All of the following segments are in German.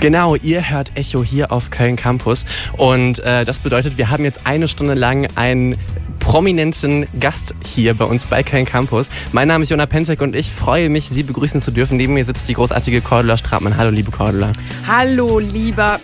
Genau, ihr hört Echo hier auf Köln Campus. Und äh, das bedeutet, wir haben jetzt eine Stunde lang einen prominenten Gast hier bei uns bei Köln Campus. Mein Name ist Jona Pentek und ich freue mich, Sie begrüßen zu dürfen. Neben mir sitzt die großartige Cordula Stratmann. Hallo, liebe Cordula. Hallo, lieber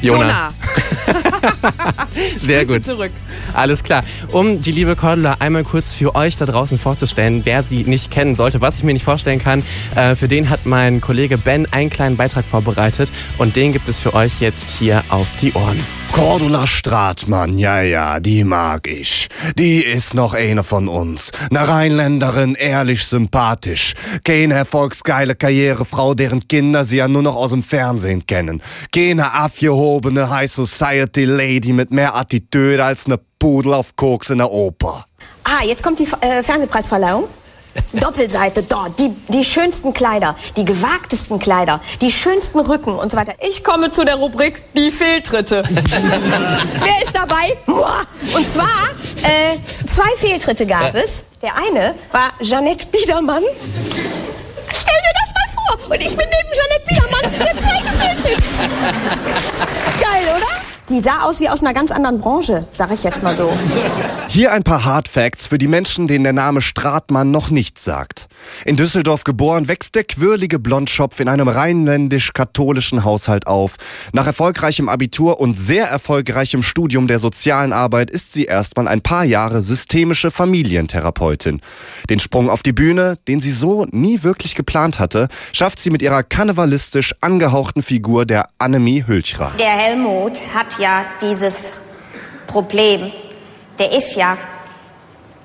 Jona. Jona. Sehr gut. zurück. Alles klar. Um die liebe Cordula einmal kurz für euch da draußen vorzustellen, wer sie nicht kennen sollte, was ich mir nicht vorstellen kann, äh, für den hat mein Kollege Ben einen kleinen Beitrag vorbereitet und den gibt es für euch jetzt hier auf die Ohren. Cordula Stratmann, ja, ja, die mag ich. Die ist noch eine von uns. Ne Rheinländerin, ehrlich sympathisch. Keine erfolgsgeile Karrierefrau, deren Kinder sie ja nur noch aus dem Fernsehen kennen. Keine abgehobene High Society Lady mit mehr Attitüde als ne Pudel auf Koks in der Oper. Ah, jetzt kommt die äh, Fernsehpreisverleihung. Doppelseite, dort, die, die schönsten Kleider, die gewagtesten Kleider, die schönsten Rücken und so weiter. Ich komme zu der Rubrik Die Fehltritte. Wer ist dabei? Und zwar, äh, zwei Fehltritte gab es. Der eine war Jeanette Biedermann. Stell dir das mal vor. Und ich bin neben Jeanette Biedermann. Der zweite Fehltritt. Geil, oder? Die sah aus wie aus einer ganz anderen Branche, sag ich jetzt mal so. Hier ein paar Hard Facts für die Menschen, denen der Name Stratmann noch nichts sagt. In Düsseldorf geboren, wächst der quirlige Blondschopf in einem rheinländisch-katholischen Haushalt auf. Nach erfolgreichem Abitur und sehr erfolgreichem Studium der sozialen Arbeit ist sie erstmal ein paar Jahre systemische Familientherapeutin. Den Sprung auf die Bühne, den sie so nie wirklich geplant hatte, schafft sie mit ihrer karnevalistisch angehauchten Figur der Annemie Hülchra. Der Helmut hat ja dieses Problem. Der ist ja,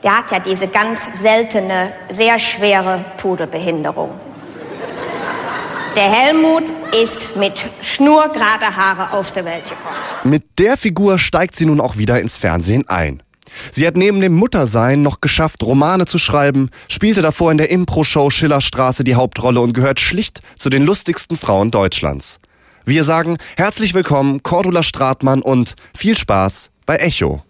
der hat ja diese ganz seltene, sehr schwere Pudelbehinderung. Der Helmut ist mit schnurgerade Haare auf der Welt gekommen. Mit der Figur steigt sie nun auch wieder ins Fernsehen ein. Sie hat neben dem Muttersein noch geschafft, Romane zu schreiben, spielte davor in der Impro-Show Schillerstraße die Hauptrolle und gehört schlicht zu den lustigsten Frauen Deutschlands. Wir sagen herzlich willkommen, Cordula Stratmann und viel Spaß bei Echo.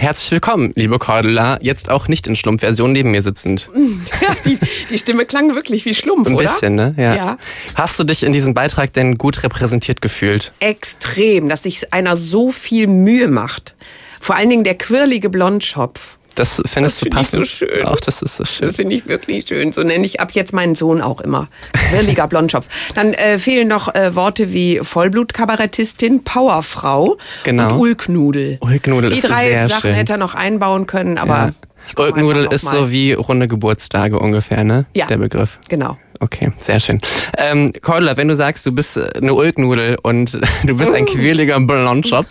Herzlich willkommen, liebe Cordula, jetzt auch nicht in Schlumpfversion neben mir sitzend. Die, die Stimme klang wirklich wie Schlumpf, Ein oder? bisschen, ne? Ja. Ja. Hast du dich in diesem Beitrag denn gut repräsentiert gefühlt? Extrem, dass sich einer so viel Mühe macht. Vor allen Dingen der quirlige Blondschopf. Das findest Das du find ich so passend? schön. Auch das ist so schön. Das finde ich wirklich schön. So nenne ich ab jetzt meinen Sohn auch immer. Quirliger Blondschopf. Dann äh, fehlen noch äh, Worte wie Vollblutkabarettistin, Powerfrau Genau. und Ulknudel. Ulknudel Die ist drei sehr Sachen schön. hätte er noch einbauen können, aber Ja. Ulknudel ist so wie runde Geburtstage ungefähr, ne? Ja. Der Begriff. Genau. Okay, sehr schön. Ähm, Cordula, wenn du sagst, du bist äh, eine Ulknudel und du bist ein quirliger Blondschopf,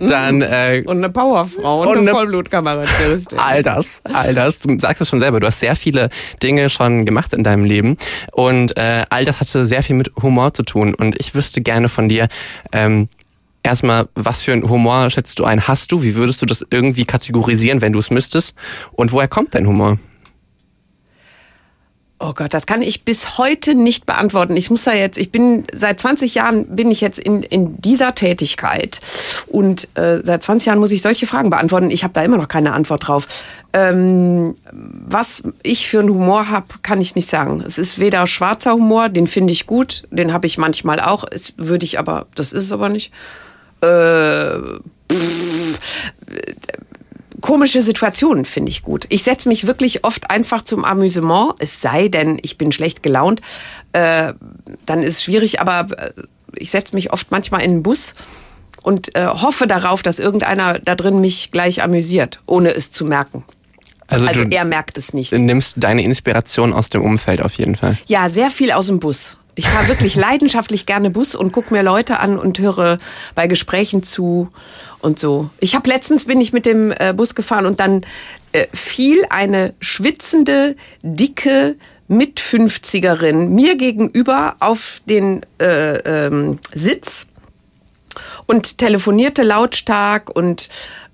dann äh, Und eine Powerfrau und, Und eine eine- Vollblutkabarettistin. all das, all das. Du sagst es schon selber, du hast sehr viele Dinge schon gemacht in deinem Leben und äh, all das hatte sehr viel mit Humor zu tun. Und ich wüsste gerne von dir, ähm, erstmal, was für einen Humor schätzt du ein? Hast du? Wie würdest du das irgendwie kategorisieren, wenn du es müsstest? Und woher kommt dein Humor? Oh Gott, das kann ich bis heute nicht beantworten. Ich muss da jetzt, ich bin seit 20 Jahren bin ich jetzt in, in dieser Tätigkeit und äh, seit 20 Jahren muss ich solche Fragen beantworten. Ich habe da immer noch keine Antwort drauf. Ähm, was ich für einen Humor habe, kann ich nicht sagen. Es ist weder schwarzer Humor, den finde ich gut, den habe ich manchmal auch. Es würde ich aber, das ist es aber nicht. Äh, komische Situationen finde ich gut. Ich setze mich wirklich oft einfach zum Amüsement, es sei denn, ich bin schlecht gelaunt, äh, dann ist es schwierig, aber äh, ich setze mich oft manchmal in den Bus und äh, hoffe darauf, dass irgendeiner da drin mich gleich amüsiert, ohne es zu merken. Also, Also du er merkt es nicht. nimmst deine Inspiration aus dem Umfeld auf jeden Fall. Ja, sehr viel aus dem Bus. Ich fahre wirklich leidenschaftlich gerne Bus und gucke mir Leute an und höre bei Gesprächen zu und so. Ich habe letztens bin ich mit dem äh, Bus gefahren und dann äh, fiel eine schwitzende, dicke mit 50erin mir gegenüber auf den äh, ähm, Sitz und telefonierte lautstark und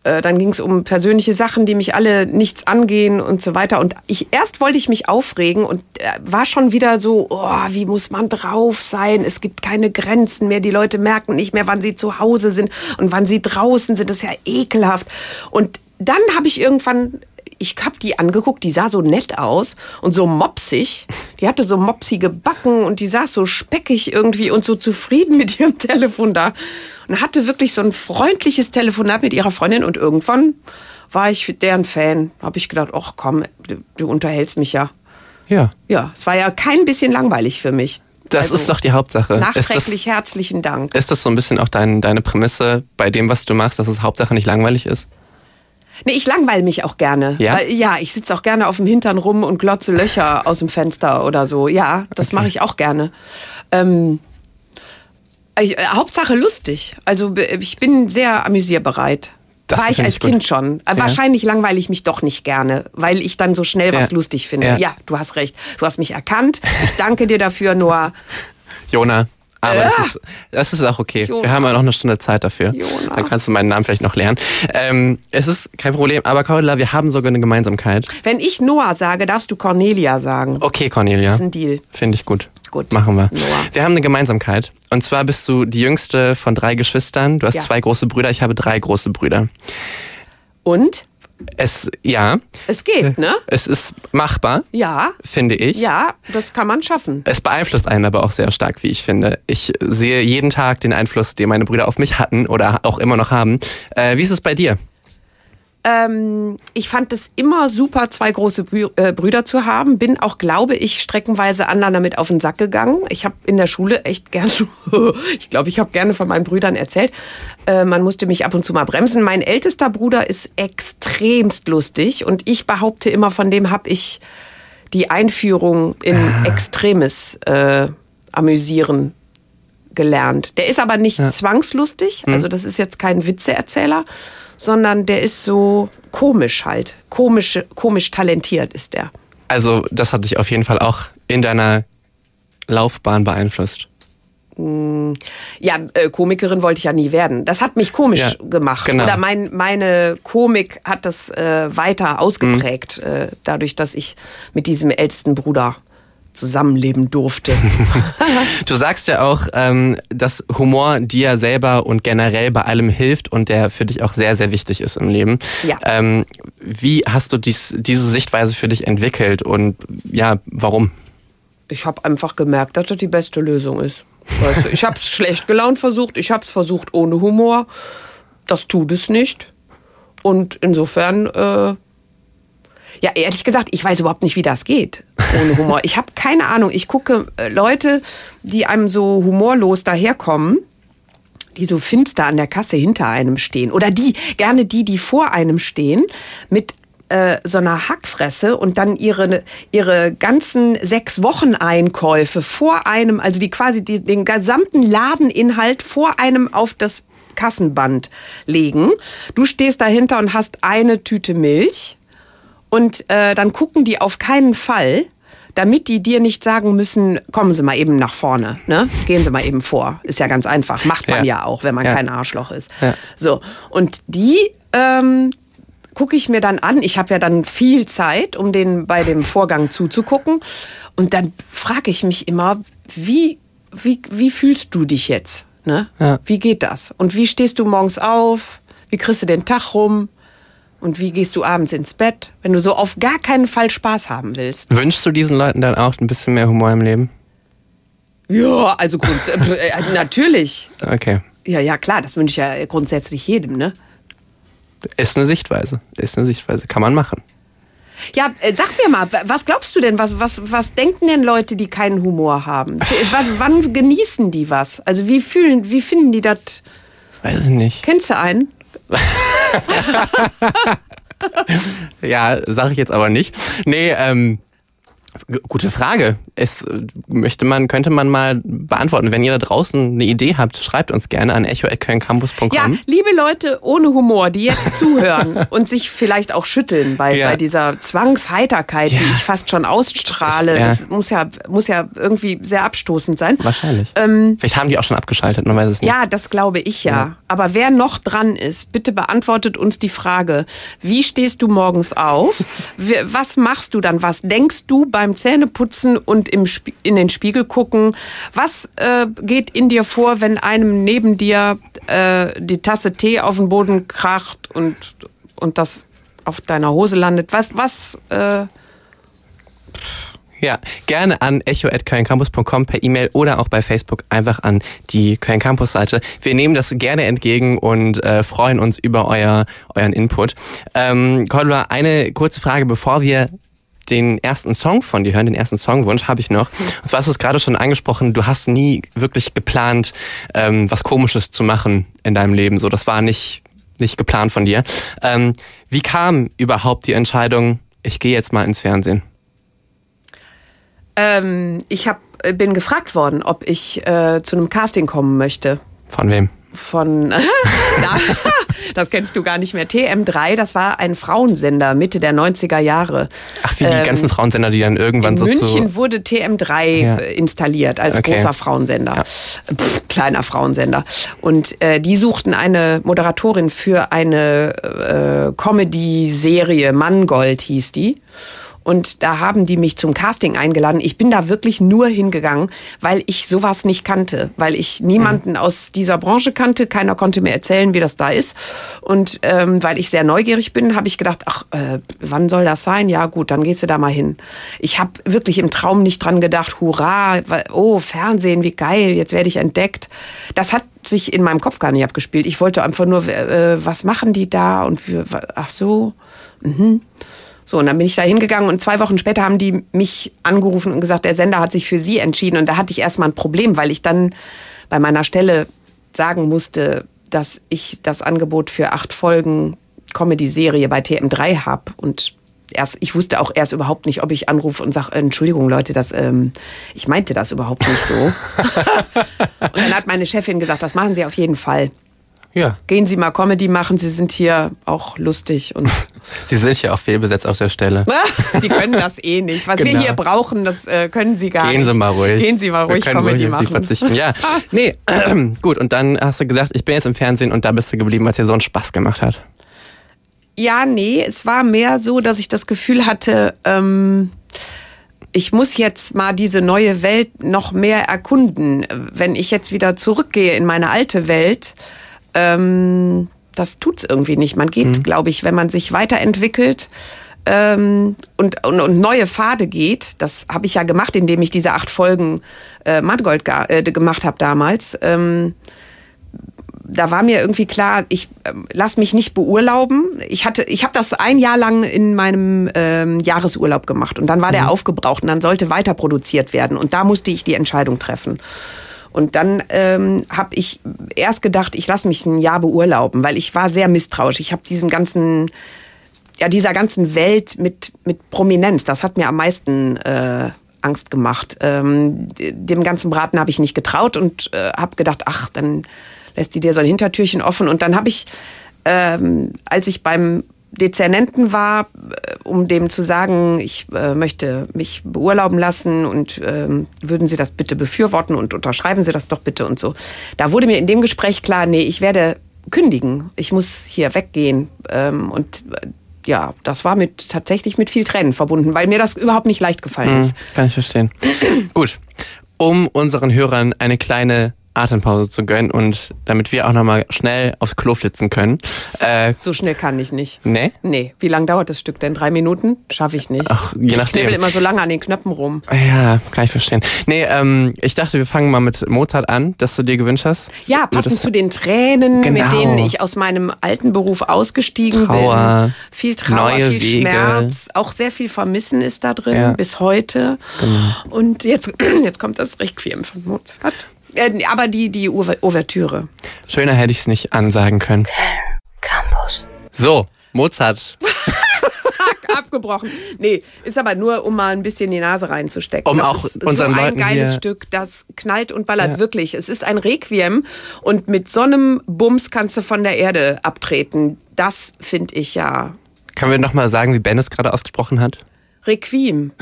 äh, dann ging es um persönliche Sachen, die mich alle nichts angehen und so weiter. Und ich erst wollte ich mich aufregen und äh, war schon wieder so, oh, wie muss man drauf sein? Es gibt keine Grenzen mehr. Die Leute merken nicht mehr, wann sie zu Hause sind und wann sie draußen sind. Das ist ja ekelhaft. Und dann habe ich irgendwann ich hab die angeguckt, die sah so nett aus und so mopsig. Die hatte so mopsige Backen und die saß so speckig irgendwie und so zufrieden mit ihrem Telefon da. Und hatte wirklich so ein freundliches Telefonat mit ihrer Freundin und irgendwann war ich deren Fan. Habe ich gedacht, ach komm, du, du unterhältst mich ja. Ja. Ja, es war ja kein bisschen langweilig für mich. Das Also, ist doch die Hauptsache. Nachträglich Ist herzlichen Dank. das, ist das so ein bisschen auch dein, deine Prämisse bei dem, was du machst, dass es Hauptsache nicht langweilig ist? Nee, ich langweile mich auch gerne. Ja? Weil, ja, ich sitze auch gerne auf dem Hintern rum und glotze Löcher aus dem Fenster oder so. Ja, das mache ich auch gerne. Ähm, ich, äh, Hauptsache lustig. Also ich bin sehr amüsierbereit. Das War ich als ich gut. Kind schon. Äh, Ja. Wahrscheinlich langweile ich mich doch nicht gerne, weil ich dann so schnell was Ja. lustig finde. Ja. Ja. du hast recht. Du hast mich erkannt. Ich danke dir dafür, Noah. Jona. Aber Ja. das, ist, das ist auch okay. Jona. Wir haben ja noch eine Stunde Zeit dafür. Jona. Dann kannst du meinen Namen vielleicht noch lernen. Ähm, es ist kein Problem. Aber Cordula, wir haben sogar eine Gemeinsamkeit. Wenn ich Noah sage, darfst du Cornelia sagen. Okay, Cornelia. Das ist ein Deal. Finde ich gut. Gut. Machen wir. Noah. Wir haben eine Gemeinsamkeit. Und zwar bist du die jüngste von drei Geschwistern. Du hast Ja. zwei große Brüder. Ich habe drei große Brüder. Und? Es, ja, Es geht, ne? es ist machbar, Ja. finde ich. Ja, das kann man schaffen. Es beeinflusst einen aber auch sehr stark, wie ich finde. Ich sehe jeden Tag den Einfluss, den meine Brüder auf mich hatten oder auch immer noch haben. Äh, wie ist es bei dir? Ähm, ich fand es immer super, zwei große Brü äh, Brüder zu haben. Bin auch, glaube ich, streckenweise anderen damit auf den Sack gegangen. Ich habe in der Schule echt gern, ich glaube, ich habe gerne von meinen Brüdern erzählt. Äh, man musste mich ab und zu mal bremsen. Mein ältester Bruder ist extremst lustig und ich behaupte immer, von dem habe ich die Einführung in extremes äh, Amüsieren gelernt. Der ist aber nicht zwangslustig, also das ist jetzt kein Witzeerzähler, sondern der ist so komisch halt. Komisch, komisch talentiert ist der. Also, das hat dich auf jeden Fall auch in deiner Laufbahn beeinflusst. Ja, äh, Komikerin wollte ich ja nie werden. Das hat mich komisch Ja, gemacht. genau. Oder mein, meine Komik hat das äh, weiter ausgeprägt, Mhm. äh, dadurch, dass ich mit diesem ältesten Bruder zusammenleben durfte. Du sagst ja auch, ähm, dass Humor dir selber und generell bei allem hilft und der für dich auch sehr, sehr wichtig ist im Leben. Ja. Ähm, wie hast du dies, diese Sichtweise für dich entwickelt und ja, warum? ich habe einfach gemerkt, dass das die beste Lösung ist. Weißt du, ich habe es schlecht gelaunt versucht, ich habe es versucht ohne Humor. Das tut es nicht. Und insofern, äh, ja, ehrlich gesagt, ich weiß überhaupt nicht, wie das geht ohne Humor. Ich habe keine Ahnung. Ich gucke äh, Leute, die einem so humorlos daherkommen die so finster an der Kasse hinter einem stehen. Oder die, gerne die, die vor einem stehen, mit äh, so einer Hackfresse und dann ihre, ihre ganzen sechs Wochen Einkäufe vor einem, also die quasi die, den gesamten Ladeninhalt vor einem auf das Kassenband legen. Du stehst dahinter und hast eine Tüte Milch und äh, dann gucken die auf keinen Fall, damit die dir nicht sagen müssen, kommen Sie mal eben nach vorne, ne? Gehen Sie mal eben vor. Ist ja ganz einfach. Macht man ja, Ja. auch, wenn man Ja. kein Arschloch ist. Ja. So. Und die ähm, gucke ich mir dann an. Ich habe ja dann viel Zeit, um den bei dem Vorgang zuzugucken. Und dann frage ich mich immer, wie, wie, wie fühlst du dich jetzt? Ne? Ja. Wie geht das? Und wie stehst du morgens auf? Wie kriegst du den Tag rum? Und wie gehst du abends ins Bett, wenn du so auf gar keinen Fall Spaß haben willst? Wünschst du diesen Leuten dann auch ein bisschen mehr Humor im Leben? Ja, also grunds äh, natürlich. Okay. Ja, ja, klar, das wünsche ich ja grundsätzlich jedem, ne? Ist eine Sichtweise. Ist eine Sichtweise. Kann man machen. Ja, äh, sag mir mal, wa- was glaubst du denn? Was, was, was denken denn Leute, die keinen Humor haben? Wann, wann genießen die was? Also wie fühlen, wie finden die das? Weiß ich nicht. Kennst du einen? Ja, sage ich jetzt aber nicht. Nee, ähm, Gute Frage. Es äh, möchte man, könnte man mal beantworten. Wenn ihr da draußen eine Idee habt, schreibt uns gerne an echo.kölncampus.com. Ja, liebe Leute ohne Humor, die jetzt zuhören und sich vielleicht auch schütteln bei, Ja. bei dieser Zwangsheiterkeit, die ich fast schon ausstrahle. Ja. Das muss ja, muss ja irgendwie sehr abstoßend sein. Wahrscheinlich. Ähm, Vielleicht haben die auch schon abgeschaltet, man weiß es nicht. Ja, das glaube ich ja. Aber wer noch dran ist, bitte beantwortet uns die Frage, wie stehst du morgens auf? Was machst du dann? Was denkst du beim Zähneputzen und im Spie in den Spiegel gucken? Was äh, geht in dir vor, wenn einem neben dir äh, die Tasse Tee auf den Boden kracht und, und das auf deiner Hose landet? Was, was, äh, Ja, gerne an echo.kölncampus.com per E-Mail oder auch bei Facebook einfach an die Köln Campus Seite. Wir nehmen das gerne entgegen und äh, freuen uns über euer, euren Input. Ähm, Cordula, eine kurze Frage, bevor wir den ersten Song von dir hören, den ersten Songwunsch habe ich noch. Und zwar hast du es gerade schon angesprochen, du hast nie wirklich geplant, ähm, was Komisches zu machen in deinem Leben. So, das war nicht, nicht geplant von dir. Ähm, wie kam überhaupt die Entscheidung, ich gehe jetzt mal ins Fernsehen? ähm, ich hab, bin gefragt worden, ob ich äh, zu einem Casting kommen möchte. Von wem? Von, das kennst du gar nicht mehr, TM3, das war ein Frauensender Mitte der 90er Jahre. Ach, wie die Ähm, ganzen Frauensender, die dann irgendwann In so München wurde TM3 Ja. installiert als Okay. großer Frauensender, Pff, kleiner Frauensender. Und äh, die suchten eine Moderatorin für eine äh, Comedy-Serie, Mangold hieß die. Und da haben die mich zum Casting eingeladen. Ich bin da wirklich nur hingegangen, weil ich sowas nicht kannte, weil ich niemanden aus dieser Branche kannte. Keiner konnte mir erzählen, wie das da ist. Und ähm, weil ich sehr neugierig bin, habe ich gedacht, ach, äh, wann soll das sein? Ja gut, dann gehst du da mal hin. Ich habe wirklich im Traum nicht dran gedacht, hurra, oh, Fernsehen, wie geil, jetzt werde ich entdeckt. Das hat sich in meinem Kopf gar nicht abgespielt. Ich wollte einfach nur, äh, was machen die da? Und wir, ach so, mhm. So, und dann bin ich da hingegangen und zwei Wochen später haben die mich angerufen und gesagt, der Sender hat sich für sie entschieden. Und da hatte ich erstmal ein Problem, weil ich dann bei meiner Stelle sagen musste, dass ich das Angebot für acht Folgen Comedy-Serie bei TM3 habe. Und erst, ich wusste auch erst überhaupt nicht, ob ich anrufe und sage, Entschuldigung Leute, das, ähm, ich meinte das überhaupt nicht so. und dann hat meine Chefin gesagt, das machen Sie auf jeden Fall. Ja, Gehen Sie mal Comedy machen, Sie sind hier auch lustig und sie sind ja auch fehlbesetzt auf der Stelle. Sie können das eh nicht. Was wir Genau. hier brauchen, das äh, können Sie gar Gehen nicht. Sie mal ruhig. Gehen Sie mal ruhig Wir Comedy ruhig machen. verzichten. Ja, nee, gut. Und dann hast du gesagt, ich bin jetzt im Fernsehen und da bist du geblieben, als dir so einen Spaß gemacht hat. Ja, nee, es war mehr so, dass ich das Gefühl hatte, ähm, ich muss jetzt mal diese neue Welt noch mehr erkunden. Wenn ich jetzt wieder zurückgehe in meine alte Welt, ähm, das tut's irgendwie nicht. Man geht, glaube ich, wenn man sich weiterentwickelt ähm, und, und, und neue Pfade geht, das habe ich ja gemacht, indem ich diese acht Folgen äh, Mangold äh, gemacht habe damals. Ähm, da war mir irgendwie klar, ich ähm, lass mich nicht beurlauben. Ich hatte, ich habe das ein Jahr lang in meinem ähm, Jahresurlaub gemacht und dann war der aufgebraucht und dann sollte weiter produziert werden und da musste ich die Entscheidung treffen. Und dann ähm, habe ich erst gedacht, ich lasse mich ein Jahr beurlauben, weil ich war sehr misstrauisch. Ich habe diesem ganzen, ja dieser ganzen Welt mit mit Prominenz, das hat mir am meisten äh, Angst gemacht. Ähm, dem ganzen Braten habe ich nicht getraut und äh, habe gedacht, ach, dann lässt die dir so ein Hintertürchen offen. Und dann habe ich, ähm, als ich beim Dezernenten war, äh, um dem zu sagen, ich äh, möchte mich beurlauben lassen und ähm, würden Sie das bitte befürworten und unterschreiben Sie das doch bitte und so. Da wurde mir in dem Gespräch klar, nee, ich werde kündigen. Ich muss hier weggehen. Ähm, und äh, ja, das war mit tatsächlich mit viel Tränen verbunden, weil mir das überhaupt nicht leicht gefallen ist. Kann ich verstehen. Gut. Um unseren Hörern eine kleine Atempause zu gönnen und damit wir auch nochmal schnell aufs Klo flitzen können. Äh, So schnell kann ich nicht. nee? Nee, wie lange dauert das Stück denn? Drei Minuten? Schaffe ich nicht. Ach, je ich nachdem. knibbel immer so lange an den Knöpfen rum. Ja, kann ich verstehen. Nee, ähm, ich dachte, wir fangen mal mit Mozart an, das du dir gewünscht hast. Ja, passend zu den Tränen, Genau. mit denen ich aus meinem alten Beruf ausgestiegen Trauer, bin. Viel Trauer, neue viel Wege. Schmerz, auch sehr viel Vermissen ist da drin, Ja. Genau. bis heute. Und jetzt, jetzt kommt das Requiem von Mozart. Äh, aber die, die Ouver- Ouvertüre. Schöner hätte ich es nicht ansagen können. Campus. So, Mozart. Sag abgebrochen. Nee, ist aber nur, um mal ein bisschen die Nase reinzustecken. Um das auch ist unseren so ein Leuten geiles hier- Stück, das knallt und ballert Ja. wirklich. Es ist ein Requiem und mit so einem Bums kannst du von der Erde abtreten. Das finde ich ja Können wir nochmal sagen, wie Ben es gerade ausgesprochen hat? Requiem.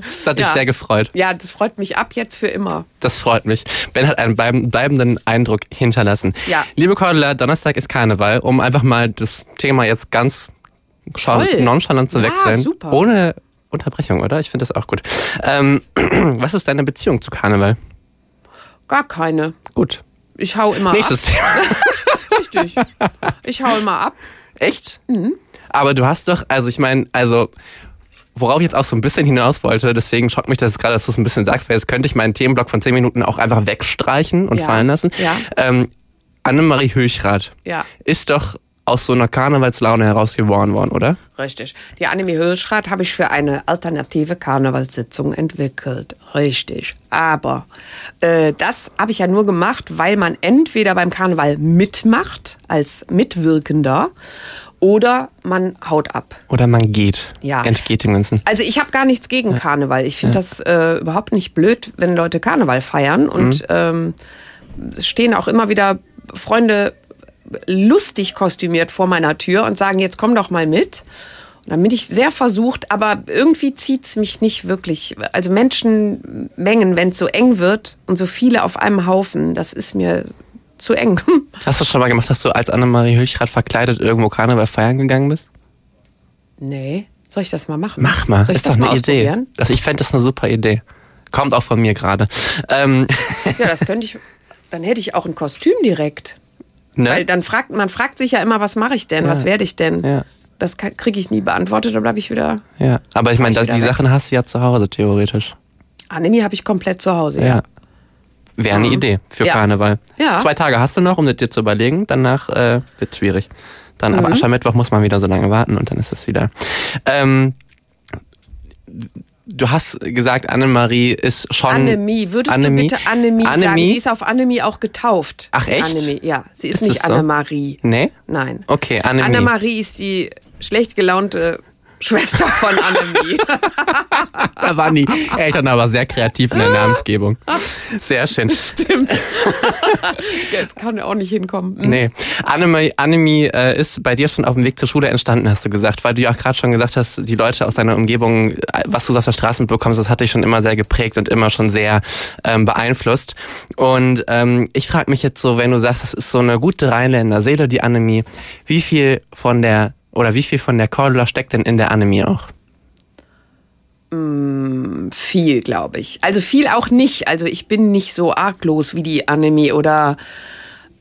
Das hat dich Ja. sehr gefreut. Ja, das freut mich ab jetzt für immer. Das freut mich. Ben hat einen bleib- bleibenden Eindruck hinterlassen. Ja. Liebe Cordula, Donnerstag ist Karneval, um einfach mal das Thema jetzt ganz nonchalant zu Ja, wechseln. super. Ohne Unterbrechung, oder? Ich finde das auch gut. Ähm, was ist deine Beziehung zu Karneval? Gar keine. Gut. Ich hau immer Nächstes Thema. ab. Richtig. Ich hau immer ab. Echt? Mhm. Aber du hast doch, also ich meine, also worauf ich jetzt auch so ein bisschen hinaus wollte, deswegen schockt mich das gerade, dass du es ein bisschen sagst, weil jetzt könnte ich meinen Themenblock von 10 Minuten auch einfach wegstreichen und Ja. fallen lassen. Ja. Ähm, Annemarie Höchrath Ja. ist doch aus so einer Karnevalslaune heraus geboren worden, oder? Richtig. Die Annemie Hülschrath habe ich für eine alternative Karnevalssitzung entwickelt. Richtig. Aber äh, das habe ich ja nur gemacht, weil man entweder beim Karneval mitmacht als Mitwirkender oder man haut ab. Oder man geht. Ja. Entgeht dem Ganzen. Also ich habe gar nichts gegen Karneval. Ich finde das äh, überhaupt nicht blöd, wenn Leute Karneval feiern. Und ähm, es stehen auch immer wieder Freunde lustig kostümiert vor meiner Tür und sagen, jetzt komm doch mal mit. Und dann bin ich sehr versucht, aber irgendwie zieht's mich nicht wirklich. Also Menschenmengen, wenn es so eng wird und so viele auf einem Haufen, das ist mir zu eng. Hast du schon mal gemacht, dass du als Annemarie Höchrath verkleidet irgendwo Karneval feiern gegangen bist? nee. Soll ich das mal machen? Mach mal, Soll ich ist das doch mal eine Idee. Das, ich fände das eine super Idee. Kommt auch von mir gerade. Ähm, Ja, das könnte ich. Dann hätte ich auch ein Kostüm direkt. ne? Weil dann fragt man fragt sich ja immer, was mache ich denn, Ja. was werde ich denn? Ja. Das kriege ich nie beantwortet, dann bleibe ich wieder. Ja, aber ich meine, die weg. Sachen hast du ja zu Hause theoretisch. Annemie habe ich komplett zu Hause. Ja. Ja. Wäre eine Mhm. Idee für Ja. Karneval. Ja. Zwei Tage hast du noch, um das dir zu überlegen. Danach äh, wird schwierig. Dann Mhm. aber Aschermittwoch muss man wieder so lange warten und dann ist es wieder. Ähm, du hast gesagt, Annemarie ist schon. Annemie, würdest Annemie? du bitte Annemie, sagen? Annemie? Sie ist auf Annemie auch getauft. Ach, echt? Annemie, ja. Sie ist, Ist nicht es so? Annemarie. Nee? Nein. Okay, Annemie. Annemarie ist die schlecht gelaunte Schwester von Annemie. Da waren die Eltern aber sehr kreativ in der Namensgebung. Sehr schön. Stimmt. Jetzt kann er auch nicht hinkommen. Hm. Nee. Annemie, Annemie äh, ist bei dir schon auf dem Weg zur Schule entstanden, hast du gesagt, weil du ja auch gerade schon gesagt hast, die Leute aus deiner Umgebung, äh, was du so auf der Straße mitbekommst, das hat dich schon immer sehr geprägt und immer schon sehr ähm, beeinflusst. Und ähm, ich frage mich jetzt so, wenn du sagst, das ist so eine gute Rheinländer Seele, die Annemie, wie viel von der oder wie viel von der Cordula steckt denn in der Annemie auch? Viel, glaube ich. Also viel auch nicht. Also ich bin nicht so arglos wie die Annemie oder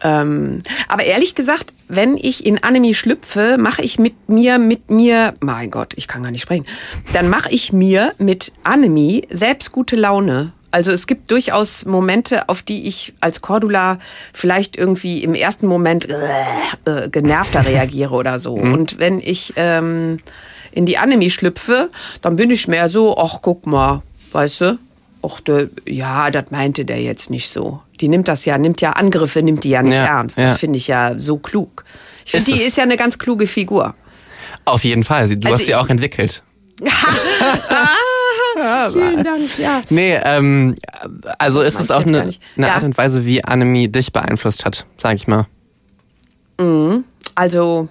ähm, aber ehrlich gesagt, wenn ich in Annemie schlüpfe, mache ich mit mir, mit mir, mein Gott, ich kann gar nicht sprechen, dann mache ich mir mit Annemie selbst gute Laune. Also es gibt durchaus Momente, auf die ich als Cordula vielleicht irgendwie im ersten Moment äh, genervter reagiere oder so. Und wenn ich ähm, in die Annemie schlüpfe, dann bin ich mehr so, ach guck mal, weißt du, ach der, ja, das meinte der jetzt nicht so. Die nimmt das ja, nimmt ja Angriffe, nimmt die ja nicht Ja, ernst. Das ja. finde ich ja so klug. Ich finde, die ist ja eine ganz kluge Figur. Auf jeden Fall. Du Also hast sie ich- auch entwickelt. Vielen Dank, ja. Nee, ähm, also ist mag es auch eine, eine Ja. Art und Weise, wie Annemie dich beeinflusst hat, sag ich mal. Also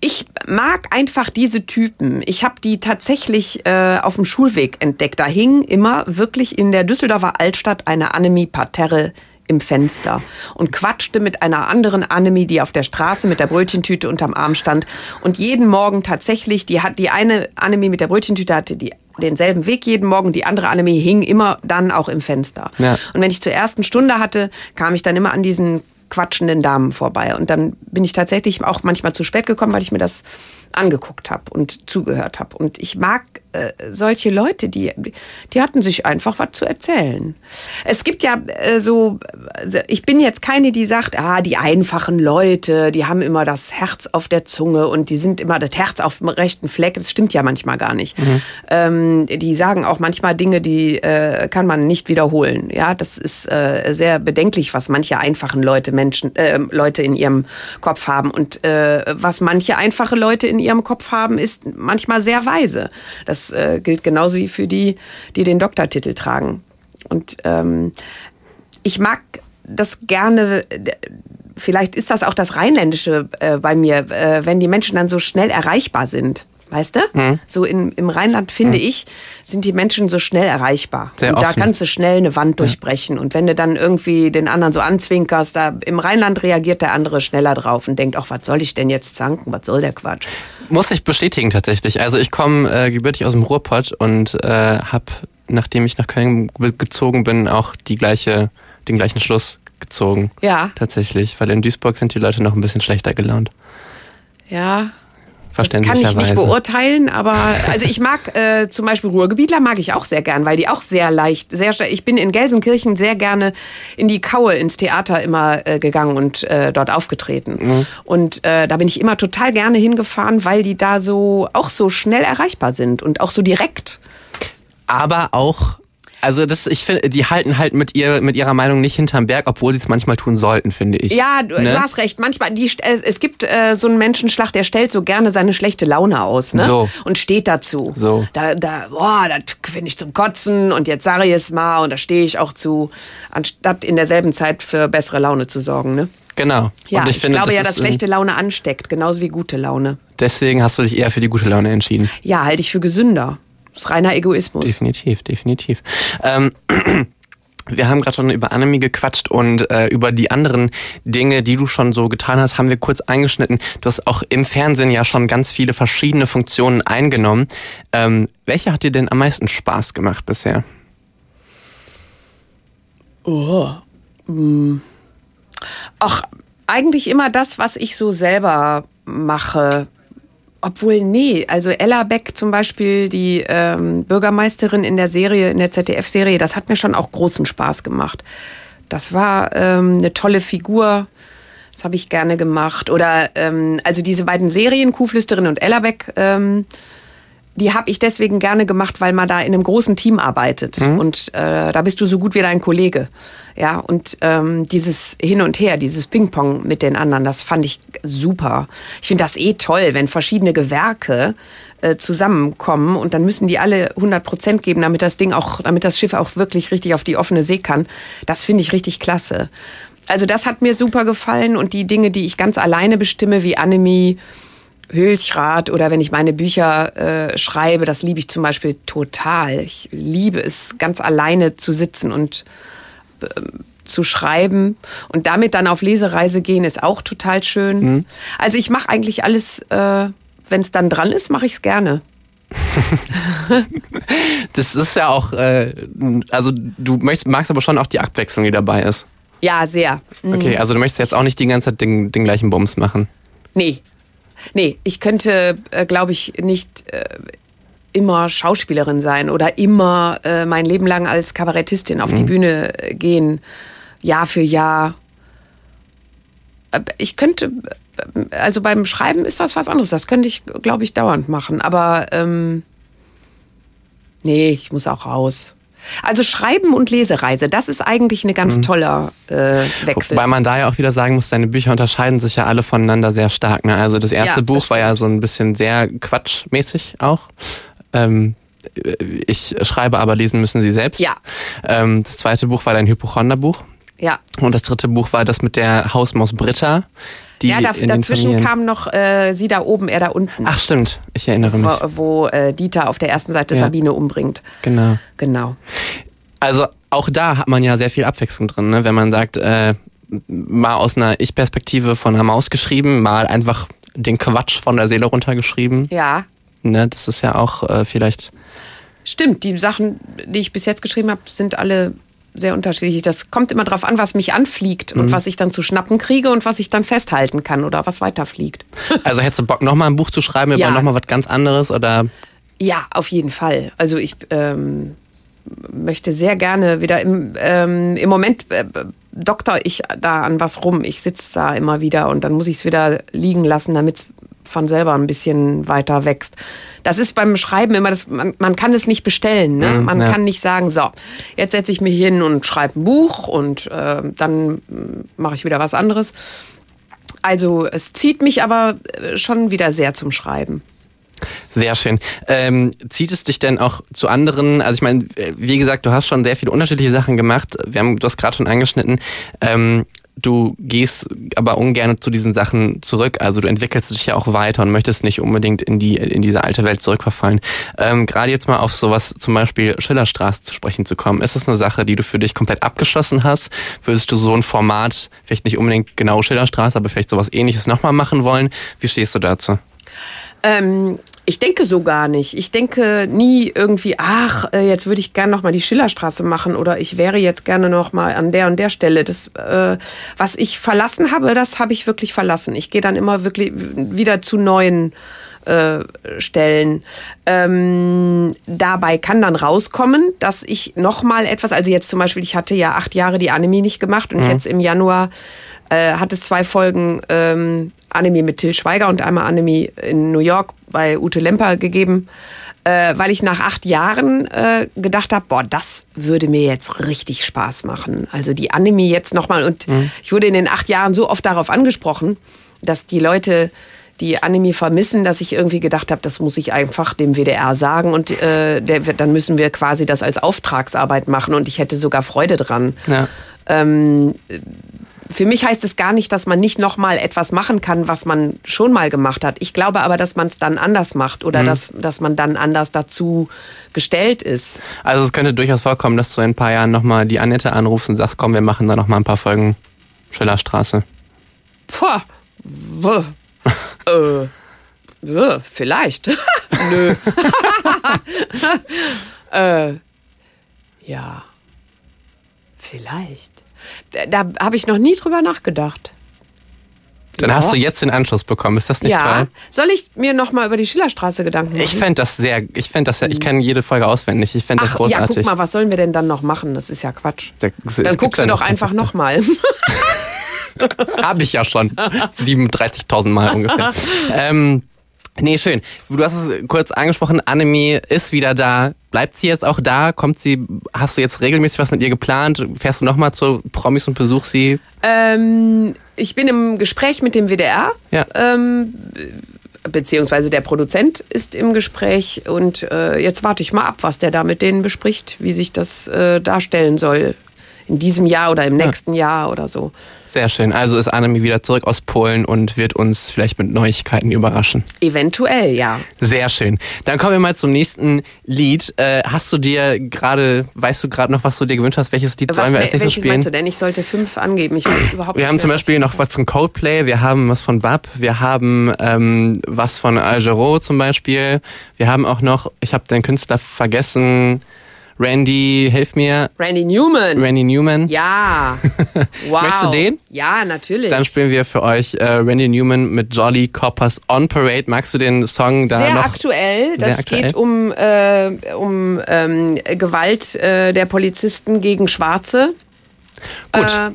ich mag einfach diese Typen. Ich habe die tatsächlich äh, auf dem Schulweg entdeckt. Da hing immer wirklich in der Düsseldorfer Altstadt eine Annemie Parterre im Fenster und quatschte mit einer anderen Annemie, die auf der Straße mit der Brötchentüte unterm Arm stand. Und jeden Morgen tatsächlich, die hat die eine Annemie mit der Brötchentüte hatte die denselben Weg jeden Morgen, die andere Annemie hing immer dann auch im Fenster. Ja. Und wenn ich zur ersten Stunde hatte, kam ich dann immer an diesen quatschenden Damen vorbei. Und dann bin ich tatsächlich auch manchmal zu spät gekommen, weil ich mir das angeguckt habe und zugehört habe. Und ich mag äh, solche Leute, die, die hatten sich einfach was zu erzählen. Es gibt ja äh, so, äh, ich bin jetzt keine, die sagt, ah, die einfachen Leute, die haben immer das Herz auf der Zunge und die sind immer das Herz auf dem rechten Fleck. Das stimmt ja manchmal gar nicht. Ähm, die sagen auch manchmal Dinge, die äh, kann man nicht wiederholen. Ja, das ist äh, sehr bedenklich, was manche einfachen Leute Menschen, äh, Leute in ihrem Kopf haben. Und was manche einfache Leute in ihrem Kopf haben, ist manchmal sehr weise. Das äh, gilt genauso wie für die, die den Doktortitel tragen. Und ähm, ich mag das gerne, äh, vielleicht ist das auch das Rheinländische äh, bei mir, äh, wenn die Menschen dann so schnell erreichbar sind. Weißt du? Mhm. So in, im Rheinland, finde ich, sind die Menschen so schnell erreichbar. Sehr und da offen. kannst du schnell eine Wand durchbrechen. Und wenn du dann irgendwie den anderen so anzwinkerst, da im Rheinland reagiert der andere schneller drauf und denkt, ach, was soll ich denn jetzt zanken? Was soll der Quatsch? Muss ich bestätigen tatsächlich. Also ich komme äh, gebürtig aus dem Ruhrpott und äh, habe, nachdem ich nach Köln ge- gezogen bin, auch die gleiche, den gleichen Schluss gezogen. Ja. Tatsächlich, weil in Duisburg sind die Leute noch ein bisschen schlechter gelaunt. Ja, Das kann Verständlicherweise. ich nicht beurteilen, aber also ich mag äh, zum Beispiel Ruhrgebietler mag ich auch sehr gern, weil die auch sehr leicht, sehr schnell- ich bin in Gelsenkirchen sehr gerne in die Kaue ins Theater immer äh, gegangen und äh, dort aufgetreten. Und äh, da bin ich immer total gerne hingefahren, weil die da so auch so schnell erreichbar sind und auch so direkt. Aber auch, also das, ich finde, die halten halt mit ihr, mit ihrer Meinung nicht hinterm Berg, obwohl sie es manchmal tun sollten, finde ich. Ja, du, Ne? du hast recht. Manchmal, die, äh, es gibt äh, so einen Menschenschlag, der stellt so gerne seine schlechte Laune aus, ne? So. Und steht dazu. So. Da, da, boah, das finde ich zum Kotzen und jetzt sage ich es mal und da stehe ich auch zu, anstatt in derselben Zeit für bessere Laune zu sorgen, ne? Genau. Ja, Und ich, ich, finde, glaube das ja, dass schlechte Laune ansteckt, genauso wie gute Laune. Deswegen hast du dich eher für die gute Laune entschieden. Ja, halte ich für gesünder. Das ist reiner Egoismus. Definitiv, definitiv. Ähm, wir haben gerade schon über Anime gequatscht und äh, über die anderen Dinge, die du schon so getan hast, haben wir kurz eingeschnitten. Du hast auch im Fernsehen ja schon ganz viele verschiedene Funktionen eingenommen. Ähm, welche hat dir denn am meisten Spaß gemacht bisher? Ach, eigentlich immer das, was ich so selber mache. Obwohl, nee, also Ella Beck zum Beispiel, die ähm, Bürgermeisterin in der Serie, in der ZDF-Serie, das hat mir schon auch großen Spaß gemacht. Das war ähm, eine tolle Figur. Das habe ich gerne gemacht. Oder ähm, also diese beiden Serien, Kuhflüsterin und Ella Beck, ähm, die habe ich deswegen gerne gemacht, weil man da in einem großen Team arbeitet und äh, da bist du so gut wie dein Kollege. Ja, und ähm, dieses Hin und Her, dieses Ping-Pong mit den anderen, das fand ich super. Ich finde das eh toll, wenn verschiedene Gewerke äh, zusammenkommen und dann müssen die alle 100 Prozent geben, damit das Ding auch, damit das Schiff auch wirklich richtig auf die offene See kann. Das finde ich richtig klasse. Also das hat mir super gefallen und die Dinge, die ich ganz alleine bestimme, wie Anime, Hülchrat oder wenn ich meine Bücher äh, schreibe, das liebe ich zum Beispiel total. Ich liebe es, ganz alleine zu sitzen und ähm, zu schreiben und damit dann auf Lesereise gehen, ist auch total schön. Also ich mache eigentlich alles, äh, wenn es dann dran ist, mache ich es gerne. Das ist ja auch, äh, also du möchtest, magst aber schon auch die Abwechslung, die dabei ist. Ja, sehr. Okay, also du möchtest jetzt auch nicht die ganze Zeit den, den gleichen Bums machen. Nee. Nee, ich könnte, äh, glaube ich, nicht äh, immer Schauspielerin sein oder immer äh, mein Leben lang als Kabarettistin auf die Bühne äh, gehen, Jahr für Jahr. Äh, Ich könnte, äh, also beim Schreiben ist das was anderes. Das könnte ich, glaube ich, dauernd machen. Aber ähm, nee, ich muss auch raus. Also Schreiben und Lesereise, das ist eigentlich ein ganz toller äh, Wechsel. Wobei man da ja auch wieder sagen muss, deine Bücher unterscheiden sich ja alle voneinander sehr stark. Ne? Also das erste Ja, Buch das war ja so ein bisschen sehr quatschmäßig auch. Ähm, ich schreibe, aber lesen müssen sie selbst. Ja. Ähm, das zweite Buch war dein Hypochonderbuch. ja. Und das dritte Buch war das mit der Hausmaus Britta. Die Ja, da, dazwischen kam noch äh, sie da oben, er da unten. Ach stimmt, ich erinnere mich. wo, wo äh, Dieter auf der ersten Seite Ja. Sabine umbringt. Genau. Genau. Also auch da hat man ja sehr viel Abwechslung drin, ne? wenn man sagt, äh, mal aus einer Ich-Perspektive von einer Maus geschrieben, mal einfach den Quatsch von der Seele runtergeschrieben. Ja, Ne? Das ist ja auch äh, vielleicht stimmt. Die Sachen, die ich bis jetzt geschrieben habe, sind alle sehr unterschiedlich. Das kommt immer drauf an, was mich anfliegt Mhm. und was ich dann zu schnappen kriege und was ich dann festhalten kann oder was weiterfliegt. Also hättest du Bock, nochmal ein Buch zu schreiben über Ja. nochmal was ganz anderes oder Ja, auf jeden Fall. Also ich ähm, möchte sehr gerne wieder im, ähm, im Moment äh, doktor ich da an was rum. Ich sitze da immer wieder und dann muss ich es wieder liegen lassen, damit es von selber ein bisschen weiter wächst. Das ist beim Schreiben immer, das, man, man kann es nicht bestellen. Ne? Mhm, Man ja. kann nicht sagen, so, jetzt setze ich mich hin und schreibe ein Buch und äh, dann mm, mache ich wieder was anderes. Also es zieht mich aber äh, schon wieder sehr zum Schreiben. Sehr schön. Ähm, zieht es dich denn auch zu anderen? Also ich meine, äh, wie gesagt, du hast schon sehr viele unterschiedliche Sachen gemacht. Wir haben das gerade schon angeschnitten. Ähm, du gehst aber ungern zu diesen Sachen zurück. Also du entwickelst dich ja auch weiter und möchtest nicht unbedingt in die in diese alte Welt zurückverfallen. Ähm, gerade jetzt mal auf sowas zum Beispiel Schillerstraße zu sprechen zu kommen, ist das eine Sache, die du für dich komplett abgeschlossen hast? Würdest du so ein Format, vielleicht nicht unbedingt genau Schillerstraße, aber vielleicht sowas ähnliches nochmal machen wollen? Wie stehst du dazu? Ähm, ich denke so gar nicht. Ich denke nie irgendwie, ach, äh, jetzt würde ich gerne noch mal die Schillerstraße machen oder ich wäre jetzt gerne noch mal an der und der Stelle. Das, äh, was ich verlassen habe, das habe ich wirklich verlassen. Ich gehe dann immer wirklich wieder zu neuen äh, Stellen. Ähm, dabei kann dann rauskommen, dass ich noch mal etwas, also jetzt zum Beispiel, ich hatte ja acht Jahre die Anime nicht gemacht und jetzt im Januar äh, hat es zwei Folgen ähm, Anime mit Till Schweiger und einmal Anime in New York bei Ute Lemper gegeben, äh, weil ich nach acht Jahren äh, gedacht habe, boah, das würde mir jetzt richtig Spaß machen. Also die Anime jetzt nochmal und ich wurde in den acht Jahren so oft darauf angesprochen, dass die Leute die Anime vermissen, dass ich irgendwie gedacht habe, das muss ich einfach dem WDR sagen und äh, der, dann müssen wir quasi das als Auftragsarbeit machen und ich hätte sogar Freude dran. Ja. Ähm, für mich heißt es gar nicht, dass man nicht nochmal etwas machen kann, was man schon mal gemacht hat. Ich glaube aber, dass man es dann anders macht oder dass, dass man dann anders dazu gestellt ist. Also es könnte durchaus vorkommen, dass du in ein paar Jahren nochmal die Annette anrufst und sagst, komm, wir machen da nochmal ein paar Folgen Schillerstraße. Puh. Wuh. äh, ja, vielleicht. Nö. äh, ja. Vielleicht. Da, habe ich noch nie drüber nachgedacht. Dann Ja. hast du jetzt den Anschluss bekommen. Ist das nicht ja. toll? Soll ich mir noch mal über die Schillerstraße Gedanken machen? Ich fände das sehr, ich fände das, sehr- ich kenne jede Folge auswendig. Ich fände das Ach, ja, großartig. guck mal, was sollen wir denn dann noch machen? Das ist ja Quatsch. Da- Dann guckst du doch einfach noch mal. Habe ich ja schon. 37.000 Mal ungefähr. ähm, nee, schön. Du hast es kurz angesprochen, Anime ist wieder da. Bleibt sie jetzt auch da? Kommt sie, hast du jetzt regelmäßig was mit ihr geplant? Fährst du nochmal zu Promis und besuchst sie? ähm, ich bin im Gespräch mit dem WDR. Ja. Ähm, beziehungsweise der Produzent ist im Gespräch und äh, jetzt warte ich mal ab, was der da mit denen bespricht, wie sich das äh, darstellen soll. In diesem Jahr oder im nächsten Jahr oder so. Sehr schön. Also ist Anime wieder zurück aus Polen und wird uns vielleicht mit Neuigkeiten überraschen. Eventuell, ja. Sehr schön. Dann kommen wir mal zum nächsten Lied. Äh, hast du dir gerade, weißt du gerade noch, was du dir gewünscht hast? Welches Lied sollen wir als nächstes welches spielen? meinst du denn? Ich sollte fünf angeben. Ich weiß überhaupt Wir nicht haben mehr, zum was Beispiel noch was von Coldplay, wir haben was von Bab, wir haben ähm, was von Algero zum Beispiel. Wir haben auch noch, ich habe den Künstler vergessen, Randy, hilf mir, Randy Newman. Randy Newman. Ja. Wow. Möchtest du den? Ja, natürlich. Dann spielen wir für euch äh, Randy Newman mit Jolly Coppers On Parade. Magst du den Song da Sehr noch? aktuell. Das Sehr aktuell. geht um, äh, um ähm, Gewalt äh, der Polizisten gegen Schwarze. Gut, Äh,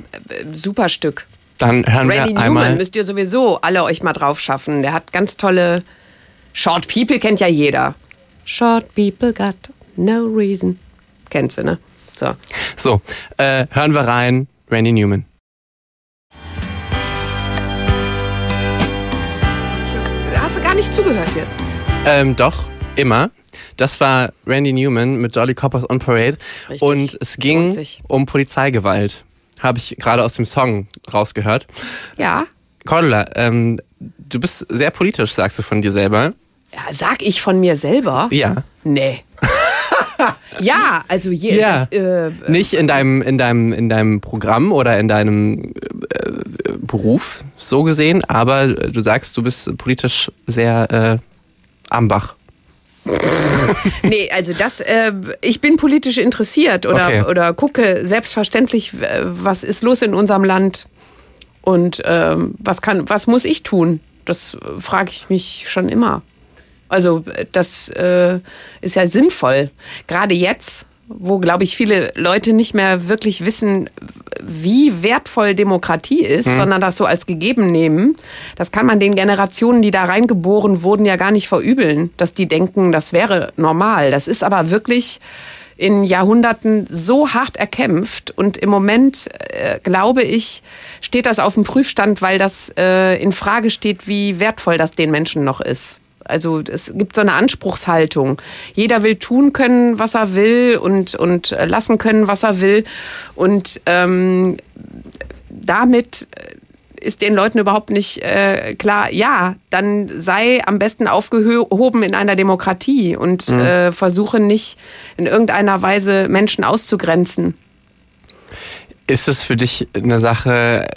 super Stück. dann hören Randy wir Newman einmal. müsst ihr sowieso alle euch mal drauf schaffen. Der hat ganz tolle Short People kennt ja jeder. Short People got no reason. Kennst du, ne? So. So, äh, hören wir rein, Randy Newman. Hast du gar nicht zugehört jetzt? Ähm, doch, immer. Das war Randy Newman mit Jolly Coppers on Parade. Richtig. Und es ging um Polizeigewalt. Habe ich gerade aus dem Song rausgehört. Ja. Cordula, ähm, du bist sehr politisch, sagst du von dir selber. ja. Sag ich von mir selber? Ja. Nee. Ja, also je, Ja. das, äh, Nicht in deinem, in deinem, in deinem Programm oder in deinem äh, äh, Beruf, so gesehen, aber du sagst, du bist politisch sehr äh, am Bach. Nee, also das, äh, ich bin politisch interessiert oder, Okay. oder gucke selbstverständlich, äh, was ist los in unserem Land und ähm, was kann, was muss ich tun? Das äh, frage ich mich schon immer. Also das äh, ist ja sinnvoll. Gerade jetzt, wo, glaube ich, viele Leute nicht mehr wirklich wissen, wie wertvoll Demokratie ist, Mhm. sondern das so als gegeben nehmen. Das kann man den Generationen, die da reingeboren wurden, ja gar nicht verübeln, dass die denken, das wäre normal. Das ist aber wirklich in Jahrhunderten so hart erkämpft und im Moment äh, glaube ich steht das auf dem Prüfstand, weil das äh, in Frage steht, wie wertvoll das den Menschen noch ist. Also es gibt so eine Anspruchshaltung. Jeder will tun können, was er will und und äh, lassen können, was er will und ähm, damit ist den Leuten überhaupt nicht äh, klar, ja, dann sei am besten aufgehoben in einer Demokratie und äh, versuche nicht in irgendeiner Weise Menschen auszugrenzen. Ist es für dich eine Sache,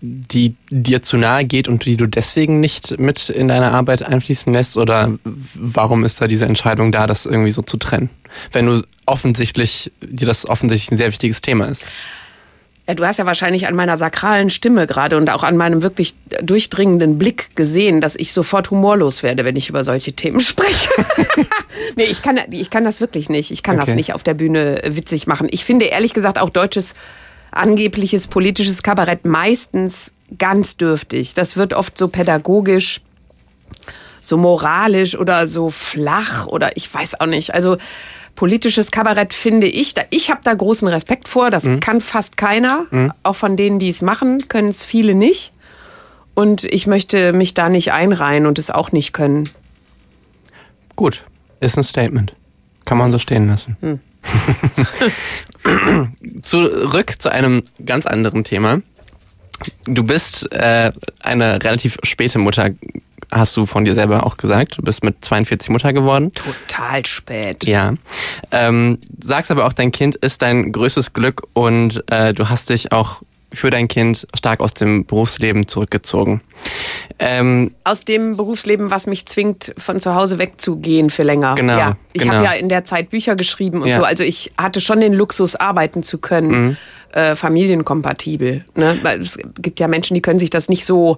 die dir zu nahe geht und die du deswegen nicht mit in deine Arbeit einfließen lässt? Oder warum ist da diese Entscheidung da, das irgendwie so zu trennen? Wenn du offensichtlich, dir das offensichtlich ein sehr wichtiges Thema ist. Ja, du hast ja wahrscheinlich an meiner sakralen Stimme gerade und auch an meinem wirklich durchdringenden Blick gesehen, dass ich sofort humorlos werde, wenn ich über solche Themen spreche. nee, ich kann, ich kann das wirklich nicht. Ich kann das Okay. nicht auf der Bühne witzig machen. Ich finde ehrlich gesagt auch deutsches angebliches politisches Kabarett meistens ganz dürftig. Das wird oft so pädagogisch so moralisch oder so flach oder ich weiß auch nicht. Also politisches Kabarett finde ich, da, ich habe da großen Respekt vor. Das kann fast keiner. Auch von denen, die es machen, können es viele nicht. Und ich möchte mich da nicht einreihen und es auch nicht können. Gut, ist ein Statement. Kann man so stehen lassen. Zurück zu einem ganz anderen Thema. Du bist äh, eine relativ späte Mutter, hast du von dir selber auch gesagt. Du bist mit 42 Mutter geworden. Total spät. Ja. Ähm, sagst aber auch, dein Kind ist dein größtes Glück und äh, du hast dich auch für dein Kind stark aus dem Berufsleben zurückgezogen. Ähm, Aus dem Berufsleben, was mich zwingt, von zu Hause wegzugehen für länger. Genau, Ja, ich genau. habe ja in der Zeit Bücher geschrieben und Ja. Mhm. so. Also ich hatte schon den Luxus, arbeiten zu können, äh, familienkompatibel. Ne? Weil es gibt ja Menschen, die können sich das nicht so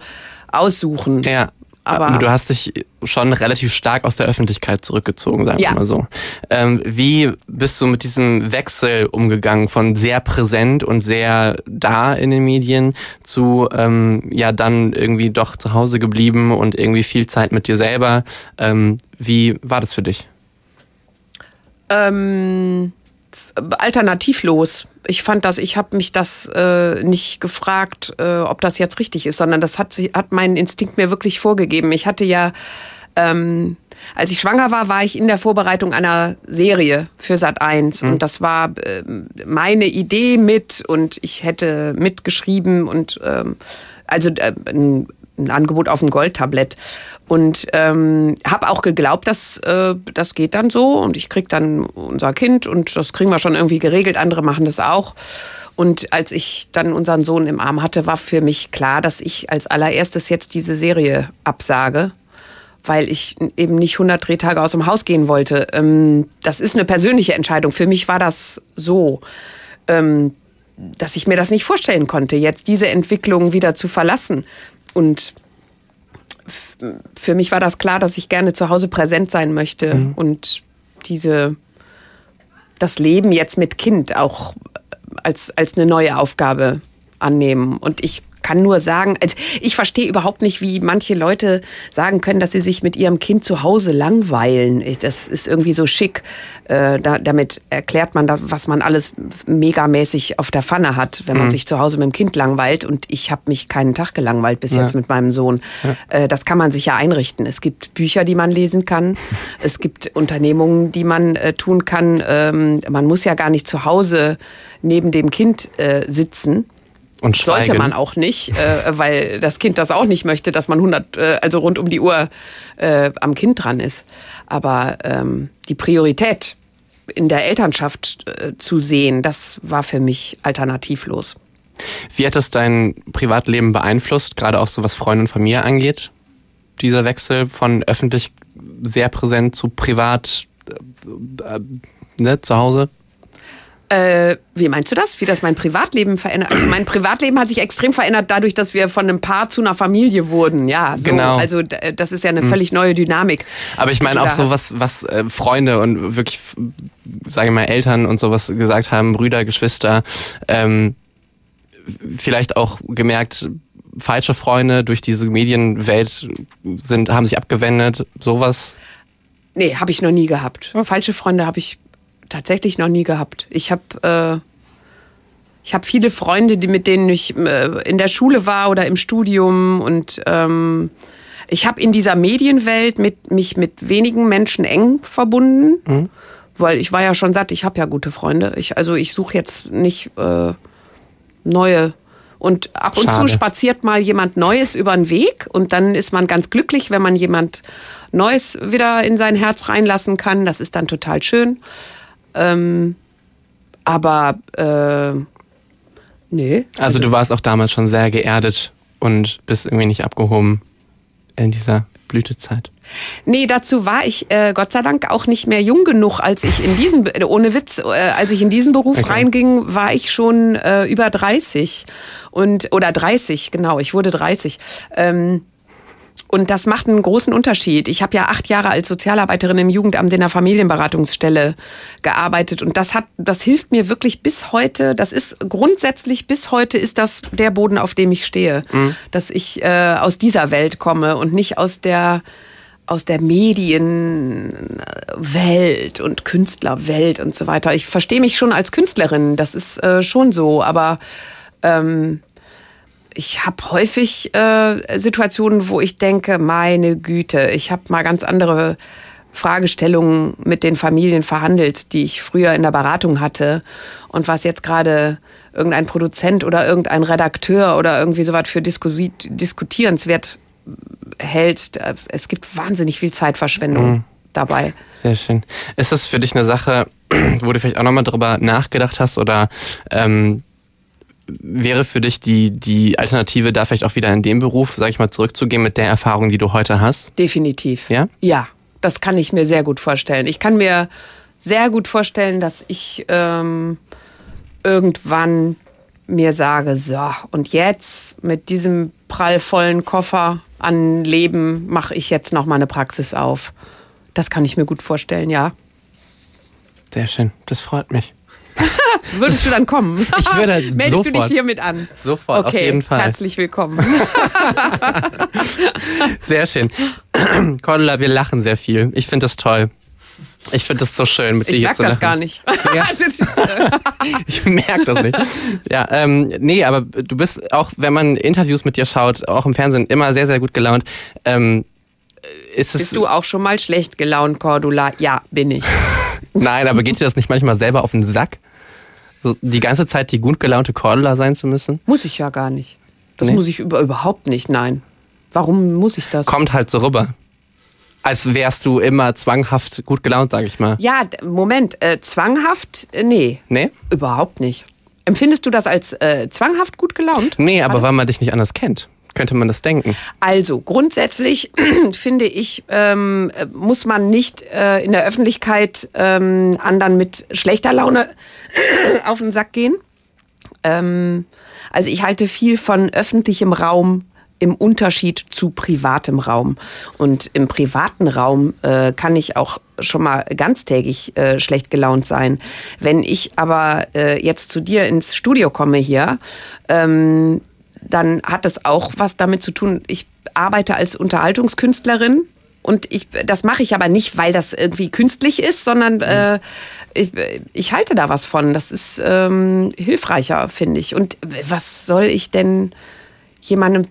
aussuchen. Ja, Aber- aber, du hast dich schon relativ stark aus der Öffentlichkeit zurückgezogen, sagen Ja. wir mal so. Ähm, wie bist du mit diesem Wechsel umgegangen von sehr präsent und sehr da in den Medien zu ähm, ja dann irgendwie doch zu Hause geblieben und irgendwie viel Zeit mit dir selber? Ähm, wie war das für dich? ähm, alternativlos. Ich fand das, ich habe mich das äh, nicht gefragt, äh, ob das jetzt richtig ist, sondern das hat, hat mein Instinkt mir wirklich vorgegeben. Ich hatte ja, ähm, als ich schwanger war, war ich in der Vorbereitung einer Serie für Sat 1 und das war ähm, meine Idee mit und ich hätte mitgeschrieben und ähm, also äh, ein, ein Angebot auf dem Goldtablett und ähm, habe auch geglaubt, dass äh, das geht dann so und ich krieg dann unser Kind und das kriegen wir schon irgendwie geregelt. Andere machen das auch. Und als ich dann unseren Sohn im Arm hatte, war für mich klar, dass ich als allererstes jetzt diese Serie absage, weil ich eben nicht 100 Drehtage aus dem Haus gehen wollte. Ähm, das ist eine persönliche Entscheidung. Für mich war das so. Ähm, dass ich mir das nicht vorstellen konnte, jetzt diese Entwicklung wieder zu verlassen. Und für mich war das klar, dass ich gerne zu Hause präsent sein möchte und diese das Leben jetzt mit Kind auch als als eine neue Aufgabe annehmen. Und ich kann nur sagen, also ich verstehe überhaupt nicht, wie manche Leute sagen können, dass sie sich mit ihrem Kind zu Hause langweilen. Das ist irgendwie so schick. Äh, da, damit erklärt man, da, was man alles megamäßig auf der Pfanne hat, wenn man sich zu Hause mit dem Kind langweilt. Und ich habe mich keinen Tag gelangweilt bis jetzt mit meinem Sohn. Äh, das kann man sich ja einrichten. Es gibt Bücher, die man lesen kann. es gibt Unternehmungen, die man äh, tun kann. Ähm, man muss ja gar nicht zu Hause neben dem Kind äh, sitzen. Und Sollte man auch nicht, äh, weil das Kind das auch nicht möchte, dass man 100, äh, also rund um die Uhr äh, am Kind dran ist. Aber ähm, die Priorität in der Elternschaft äh, zu sehen, das war für mich alternativlos. Wie hat es dein Privatleben beeinflusst, gerade auch so was Freunde und Familie angeht? Dieser Wechsel von öffentlich sehr präsent zu privat äh, äh, ne, zu Hause? Äh, wie meinst du das? Wie das mein Privatleben verändert? Also mein Privatleben hat sich extrem verändert dadurch, dass wir von einem Paar zu einer Familie wurden. Ja, so. Genau. Also d- das ist ja eine völlig neue Dynamik. Aber ich meine auch so, was, was äh, Freunde und wirklich, sage ich mal, Eltern und sowas gesagt haben, Brüder, Geschwister, ähm, vielleicht auch gemerkt, falsche Freunde durch diese Medienwelt sind, haben sich abgewendet, sowas. Nee, habe ich noch nie gehabt. Falsche Freunde habe ich tatsächlich noch nie gehabt. Ich habe äh, ich habe viele Freunde, die mit denen ich äh, in der Schule war oder im Studium und ähm, ich habe in dieser Medienwelt mit, mich mit wenigen Menschen eng verbunden, weil ich war ja schon satt. Ich habe ja gute Freunde. Ich, also ich suche jetzt nicht äh, neue. Und ab und Schade. zu spaziert mal jemand Neues über den Weg und dann ist man ganz glücklich, wenn man jemand Neues wieder in sein Herz reinlassen kann. Das ist dann total schön. Ähm, aber äh, nee. Also, du warst auch damals schon sehr geerdet und bist irgendwie nicht abgehoben in dieser Blütezeit. Nee, dazu war ich äh, Gott sei Dank auch nicht mehr jung genug, als ich in diesen, ohne Witz, äh, als ich in diesen Beruf Okay. reinging, war ich schon äh, über 30 und oder 30, genau, ich wurde 30. Ähm, und das macht einen großen Unterschied. Ich habe ja acht Jahre als Sozialarbeiterin im Jugendamt in der Familienberatungsstelle gearbeitet und das hat, das hilft mir wirklich bis heute. Das ist grundsätzlich bis heute ist das der Boden, auf dem ich stehe, dass ich äh, aus dieser Welt komme und nicht aus der aus der Medienwelt und Künstlerwelt und so weiter. Ich verstehe mich schon als Künstlerin, das ist äh, schon so, aber ähm, ich habe häufig äh, Situationen, wo ich denke, meine Güte, ich habe mal ganz andere Fragestellungen mit den Familien verhandelt, die ich früher in der Beratung hatte und was jetzt gerade irgendein Produzent oder irgendein Redakteur oder irgendwie sowas für diskutierenswert hält. Es gibt wahnsinnig viel Zeitverschwendung dabei. Sehr schön. Ist das für dich eine Sache, wo du vielleicht auch nochmal drüber nachgedacht hast oder ähm, wäre für dich die, die Alternative, da vielleicht auch wieder in den Beruf, sag ich mal, zurückzugehen mit der Erfahrung, die du heute hast? Definitiv. Ja? Ja, das kann ich mir sehr gut vorstellen. Ich kann mir sehr gut vorstellen, dass ich ähm, irgendwann mir sage, so, und jetzt mit diesem prallvollen Koffer an Leben mache ich jetzt noch mal eine Praxis auf. Das kann ich mir gut vorstellen, ja. Sehr schön. Das freut mich. Würdest du dann kommen? Ich würde Meldest du dich sofort. hiermit an? Sofort, okay, auf jeden Fall. herzlich willkommen. Sehr schön. Cordula, wir lachen sehr viel. Ich finde das toll. Ich finde das so schön, mit dir Ich merke zu das lachen. gar nicht. Ja. Also, Ich merke das nicht. Ja, ähm, nee, aber du bist auch, wenn man Interviews mit dir schaut, auch im Fernsehen, immer sehr, sehr gut gelaunt. Ähm, ist es, Bist du auch schon mal schlecht gelaunt, Cordula? Ja, bin ich. Nein, aber geht dir das nicht manchmal selber auf den Sack? So, die ganze Zeit die gut gelaunte Cordula sein zu müssen? Muss ich ja gar nicht. Das Nee? muss ich über, überhaupt nicht, nein. Warum muss ich das? Kommt halt so rüber. Als wärst du immer zwanghaft gut gelaunt, sag ich mal. Ja, Moment, äh, zwanghaft? Äh, nee, Nee? überhaupt nicht. Empfindest du das als äh, zwanghaft gut gelaunt? Nee, aber weil man dich nicht anders kennt, könnte man das denken. Also grundsätzlich finde ich, ähm, äh, muss man nicht äh, in der Öffentlichkeit ähm, anderen mit schlechter Laune auf den Sack gehen. Ähm, also ich halte viel von öffentlichem Raum im Unterschied zu privatem Raum. Und im privaten Raum äh, kann ich auch schon mal ganztägig äh, schlecht gelaunt sein. Wenn ich aber äh, jetzt zu dir ins Studio komme hier, ähm, dann hat das auch was damit zu tun. Ich arbeite als Unterhaltungskünstlerin und ich, das mache ich aber nicht, weil das irgendwie künstlich ist, sondern äh, ich, ich halte da was von. Das ist ähm, hilfreicher, finde ich. Und was soll ich denn jemandem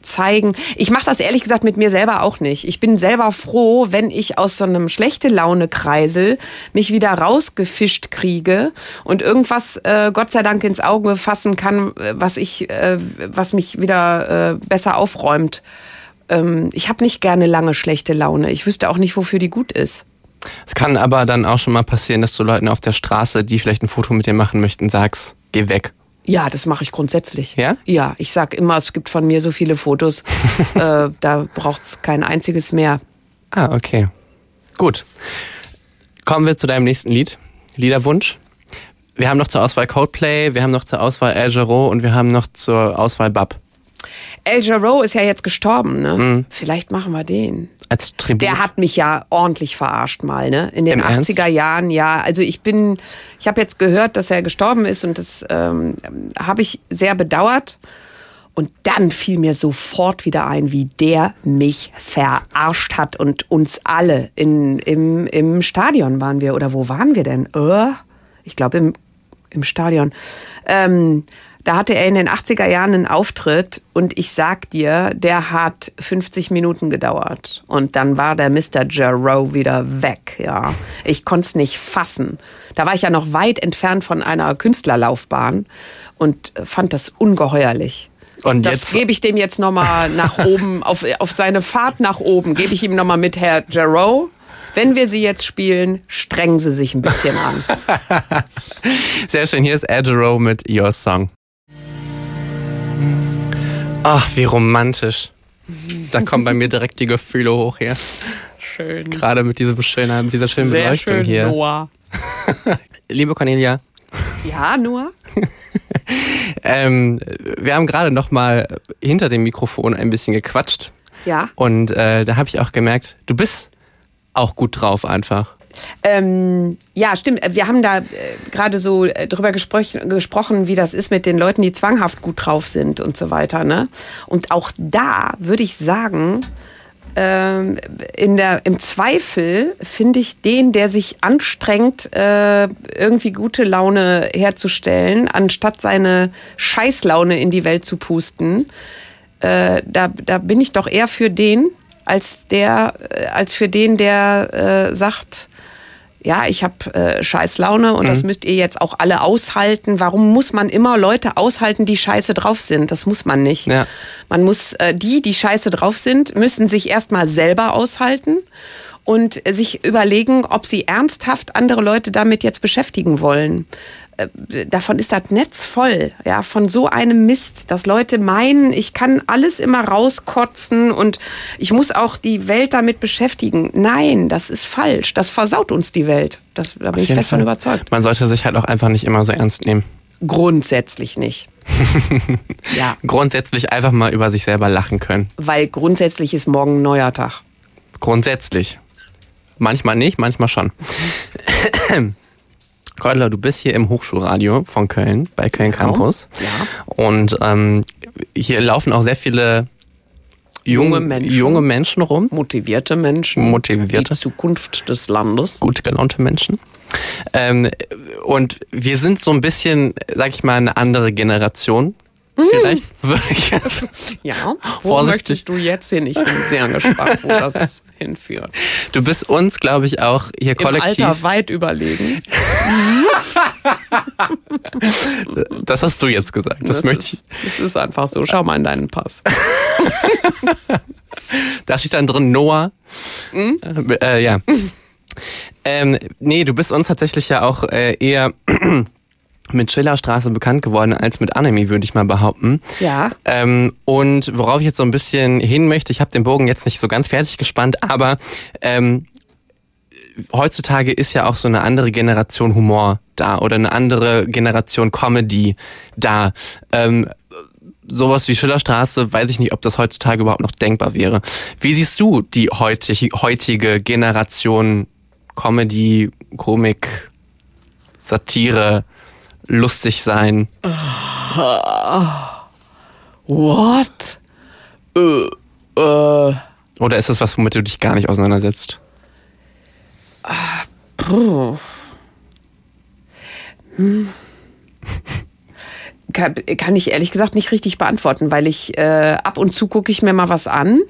zeigen? Ich mache das ehrlich gesagt mit mir selber auch nicht. Ich bin selber froh, wenn ich aus so einem schlechte Laune Kreisel mich wieder rausgefischt kriege und irgendwas äh, Gott sei Dank ins Auge fassen kann, äh, was ich, äh, was mich wieder äh, besser aufräumt. Ähm, ich habe nicht gerne lange schlechte Laune. Ich wüsste auch nicht, wofür die gut ist. Es kann aber dann auch schon mal passieren, dass du Leuten auf der Straße, die vielleicht ein Foto mit dir machen möchten, sagst, geh weg. Ja, das mache ich grundsätzlich. Ja? Ja, ich sag immer, es gibt von mir so viele Fotos, äh, da braucht's kein einziges mehr. Ah, okay. Gut. Kommen wir zu deinem nächsten Lied. Liederwunsch. wir haben noch zur Auswahl Coldplay, wir haben noch zur Auswahl El Giro und wir haben noch zur Auswahl Bab. El Jarreau ist ja jetzt gestorben, ne? Mhm. Vielleicht machen wir den. Als Tribut. Der hat mich ja ordentlich verarscht mal, ne? In den Im Ernst? 80er Jahren, ja. Also ich bin, ich habe jetzt gehört, dass er gestorben ist und das ähm, habe ich sehr bedauert. Und dann fiel mir sofort wieder ein, wie der mich verarscht hat und uns alle. In, im, Im Stadion waren wir, oder wo waren wir denn? Äh, ich glaube im, im Stadion. Ähm, da hatte er in den 80er Jahren einen Auftritt und ich sag dir, der hat 50 Minuten gedauert. Und dann war der Mr. Jarrow wieder weg, ja. Ich konnte es nicht fassen. Da war ich ja noch weit entfernt von einer Künstlerlaufbahn und fand das ungeheuerlich. Und das jetzt- gebe ich dem jetzt nochmal nach oben, auf, auf seine Fahrt nach oben, gebe ich ihm nochmal mit, Herr Jarrow. Wenn wir sie jetzt spielen, strengen Sie sich ein bisschen an. Sehr schön, hier ist Giro mit Your Song. Ach, wie romantisch. Da kommen bei mir direkt die Gefühle hoch hier. Schön. Gerade mit diesem schönen, mit dieser schönen Sehr Beleuchtung schön, hier. Noah. Liebe Cornelia, Ja, Noah? ähm, wir haben gerade noch mal hinter dem Mikrofon ein bisschen gequatscht. Ja. Und äh, da habe ich auch gemerkt, du bist auch gut drauf einfach. Ähm, ja, stimmt. Wir haben da äh, gerade so äh, drüber gespr gesprochen, wie das ist mit den Leuten, die zwanghaft gut drauf sind und so weiter. Ne? Und auch da würde ich sagen, ähm, in der, im Zweifel finde ich den, der sich anstrengt, äh, irgendwie gute Laune herzustellen, anstatt seine Scheißlaune in die Welt zu pusten, äh, da, da bin ich doch eher für den, als der, äh, als für den, der äh, sagt, ja, ich habe äh, Scheißlaune und das müsst ihr jetzt auch alle aushalten. Warum muss man immer Leute aushalten, die scheiße drauf sind? Das muss man nicht. Ja. Man muss, äh, die, die scheiße drauf sind, müssen sich erstmal selber aushalten und sich überlegen, ob sie ernsthaft andere Leute damit jetzt beschäftigen wollen. Äh, Davon ist das Netz voll, ja, von so einem Mist, dass Leute meinen, ich kann alles immer rauskotzen und ich muss auch die Welt damit beschäftigen. Nein, das ist falsch. Das versaut uns die Welt. Das, da bin ich fest von Fall. überzeugt. Man sollte sich halt auch einfach nicht immer so ernst nehmen. Grundsätzlich nicht. ja, Grundsätzlich einfach mal über sich selber lachen können. weil grundsätzlich ist morgen ein neuer Tag. Grundsätzlich. Manchmal nicht, manchmal schon. Keudler, du bist hier im Hochschulradio von Köln, bei Köln Campus. Ja. Und ähm, hier laufen auch sehr viele jung, Junge Menschen. junge Menschen rum, Motivierte Menschen. Motivierte. Die Zukunft des Landes. gut gelaunte Menschen. Ähm, und wir sind so ein bisschen, sag ich mal, eine andere Generation. Vielleicht würde ich jetzt Ja. Wo Vorsichtig. möchtest du jetzt hin? Ich bin sehr gespannt, wo das hinführt. Du bist uns, glaube ich, auch hier Im kollektiv. Alter weit überlegen. Das hast du jetzt gesagt. Das, möchte ich. ist, das ist einfach so. Schau mal in deinen Pass. Da steht dann drin Noah. Hm? Äh, äh, ja. ähm, nee, du bist uns tatsächlich ja auch äh, eher mit Schillerstraße bekannt geworden als mit Anime, würde ich mal behaupten. Ja. Ähm, und worauf ich jetzt so ein bisschen hin möchte, ich habe den Bogen jetzt nicht so ganz fertig gespannt, aber ähm, heutzutage ist ja auch so eine andere Generation Humor da oder eine andere Generation Comedy da. Ähm, sowas wie Schillerstraße, weiß ich nicht, ob das heutzutage überhaupt noch denkbar wäre. Wie siehst du die heutige, heutige Generation Comedy, Komik, Satire, lustig sein? What? Äh, äh, Oder ist das was, womit du dich gar nicht auseinandersetzt? puh. Hm. Kann, kann ich ehrlich gesagt nicht richtig beantworten, weil ich äh, ab und zu gucke ich mir mal was an.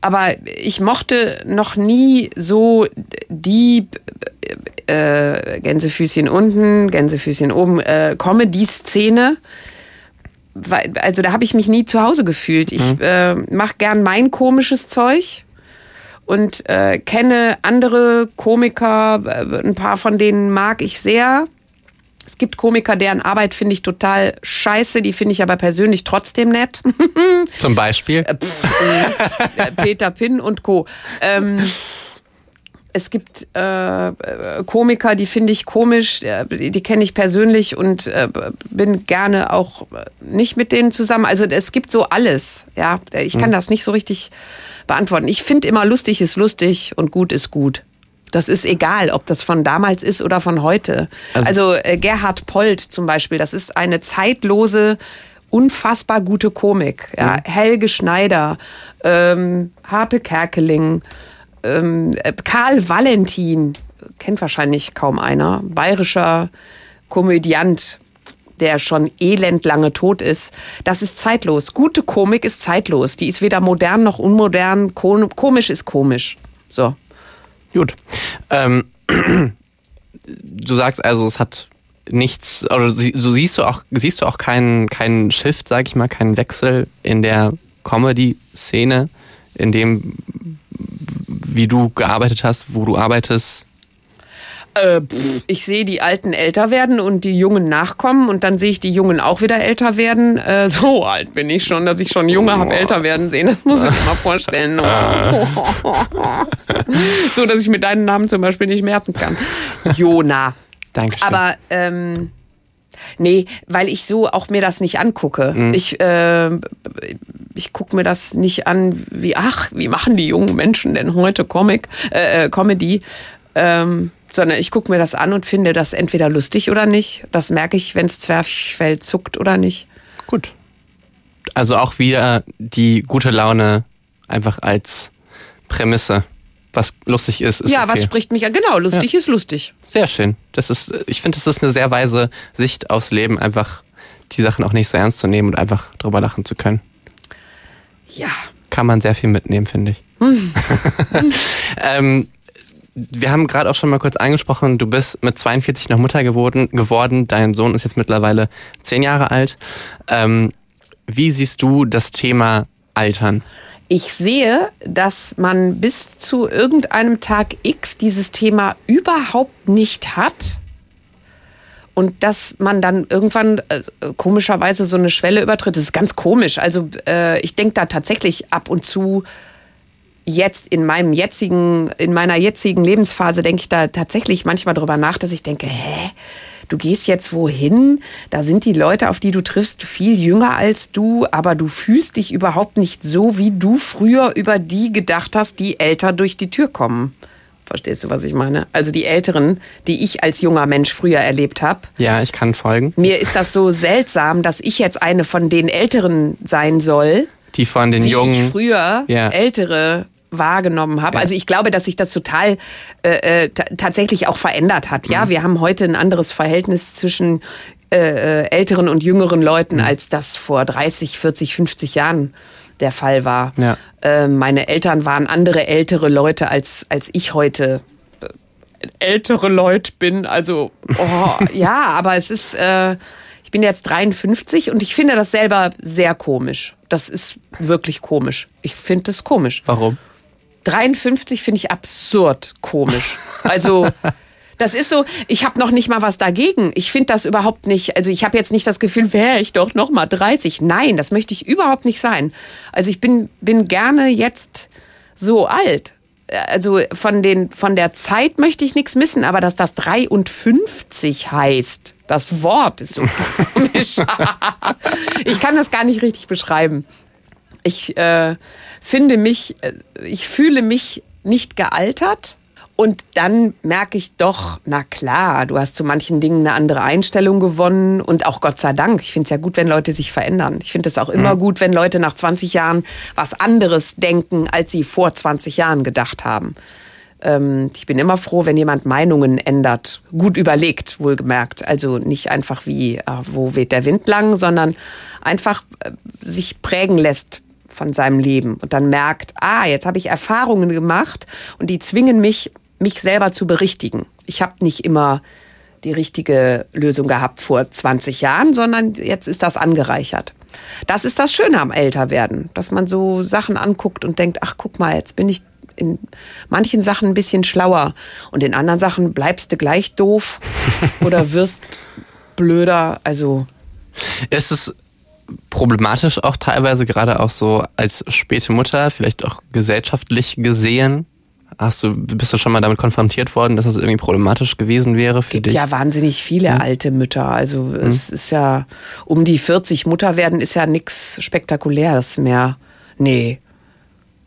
Aber ich mochte noch nie so die äh, Gänsefüßchen unten, Gänsefüßchen oben, äh, Comedy-Szene. Weil- Also da habe ich mich nie zu Hause gefühlt. Ich äh, mache gern mein komisches Zeug und äh, kenne andere Komiker, äh, ein paar von denen mag ich sehr. Es gibt Komiker, deren Arbeit finde ich total scheiße, die finde ich aber persönlich trotzdem nett. Zum Beispiel? Pff, äh, Peter Pinn und Co. Ähm, es gibt äh, äh, Komiker, die finde ich komisch, äh, die, die kenne ich persönlich und äh, bin gerne auch nicht mit denen zusammen. Also es gibt so alles, ja. Ich kann das nicht so richtig beantworten. Ich finde immer lustig ist lustig und gut ist gut. Das ist egal, ob das von damals ist oder von heute. Also- Also, äh, Gerhard Polt zum Beispiel, das ist eine zeitlose, unfassbar gute Komik. Ja? Helge Schneider, ähm, Harpe Kerkeling, ähm, äh, Karl Valentin, kennt wahrscheinlich kaum einer, bayerischer Komödiant, der schon elendlange tot ist. Das ist zeitlos. Gute Komik ist zeitlos. Die ist weder modern noch unmodern. Ko komisch ist komisch. So. Gut. Ähm, du sagst also, es hat nichts, oder so siehst du auch, siehst du auch keinen, keinen Shift, sag ich mal, keinen Wechsel in der Comedy-Szene, in dem, wie du gearbeitet hast, wo du arbeitest. Äh, pff, ich sehe die Alten älter werden und die Jungen nachkommen und dann sehe ich die Jungen auch wieder älter werden. Äh, so alt bin ich schon, dass ich schon Junge habe älter werden sehen. Das muss ich mir mal vorstellen. so, dass ich mir deinen Namen zum Beispiel nicht merken kann. Jona. Dankeschön. Aber ähm, nee, weil ich so auch mir das nicht angucke. Ich äh, ich gucke mir das nicht an, wie ach, wie machen die jungen Menschen denn heute Comic, äh, äh, Comedy, ähm, sondern ich gucke mir das an und finde das entweder lustig oder nicht. Das merke ich, wenn es Zwerchfell zuckt oder nicht. Gut. Also auch wieder die gute Laune einfach als Prämisse. Was lustig ist, ist ja, okay. was spricht mich an? Genau, lustig ist lustig. Sehr schön. Das ist, ich finde, das ist eine sehr weise Sicht aufs Leben, einfach die Sachen auch nicht so ernst zu nehmen und einfach drüber lachen zu können. Ja. Kann man sehr viel mitnehmen, finde ich. ähm, wir haben gerade auch schon mal kurz angesprochen, du bist mit 42 noch Mutter geworden, geworden. Dein Sohn ist jetzt mittlerweile zehn Jahre alt. Ähm, wie siehst du das Thema Altern? Ich sehe, dass man bis zu irgendeinem Tag X dieses Thema überhaupt nicht hat. Und dass man dann irgendwann äh, komischerweise so eine Schwelle übertritt. Das ist ganz komisch. Also äh, ich denke da tatsächlich ab und zu jetzt in meinem jetzigen, in meiner jetzigen Lebensphase denke ich da tatsächlich manchmal drüber nach, dass ich denke, hä? Du gehst jetzt wohin? Da sind die Leute, auf die du triffst, viel jünger als du, aber du fühlst dich überhaupt nicht so, wie du früher über die gedacht hast, die älter durch die Tür kommen. Verstehst du, was ich meine? Also die Älteren, die ich als junger Mensch früher erlebt habe. Ja, ich kann folgen. Mir ist das so seltsam, dass ich jetzt eine von den Älteren sein soll Die von den wie Jungen. ich früher Ja. ältere wahrgenommen habe. Ja. Also ich glaube, dass sich das total äh, äh, ta- tatsächlich auch verändert hat. Ja, wir haben heute ein anderes Verhältnis zwischen äh, äh, älteren und jüngeren Leuten, als das vor 30, 40, 50 Jahren der Fall war. Ja. Äh, meine Eltern waren andere ältere Leute, als, als ich heute äh, ältere Leute bin. Also, oh, ja, aber es ist, äh, ich bin jetzt 53 und ich finde das selber sehr komisch. Das ist wirklich komisch. Ich finde das komisch. Warum? 53 finde ich absurd komisch. Also das ist so, ich habe noch nicht mal was dagegen. Ich finde das überhaupt nicht, also ich habe jetzt nicht das Gefühl, wäre ich doch noch mal 30. Nein, das möchte ich überhaupt nicht sein. Also ich bin bin gerne jetzt so alt. Also von den von der Zeit möchte ich nichts missen, aber dass das 53 heißt, das Wort ist so komisch. ich kann das gar nicht richtig beschreiben. Ich äh, finde mich, äh, ich fühle mich nicht gealtert. Und dann merke ich doch, na klar, du hast zu manchen Dingen eine andere Einstellung gewonnen und auch Gott sei Dank. Ich finde es ja gut, wenn Leute sich verändern. Ich finde es auch immer gut, wenn Leute nach 20 Jahren was anderes denken, als sie vor 20 Jahren gedacht haben. Ähm, ich bin immer froh, wenn jemand Meinungen ändert. Gut überlegt, wohlgemerkt. Also nicht einfach wie, äh, wo weht der Wind lang, sondern einfach äh, sich prägen lässt von seinem Leben und dann merkt, ah, jetzt habe ich Erfahrungen gemacht und die zwingen mich, mich selber zu berichtigen. Ich habe nicht immer die richtige Lösung gehabt vor 20 Jahren, sondern jetzt ist das angereichert. Das ist das Schöne am Älterwerden, dass man so Sachen anguckt und denkt, ach guck mal, jetzt bin ich in manchen Sachen ein bisschen schlauer und in anderen Sachen bleibst du gleich doof oder wirst blöder. Also Ist es problematisch auch teilweise, gerade auch so als späte Mutter, vielleicht auch gesellschaftlich gesehen? hast du, bist du schon mal damit konfrontiert worden, dass das irgendwie problematisch gewesen wäre für gibt dich? ja wahnsinnig viele alte Mütter. Also es ist ja um die 40 Mutter werden ist ja nichts Spektakuläres mehr. Nee.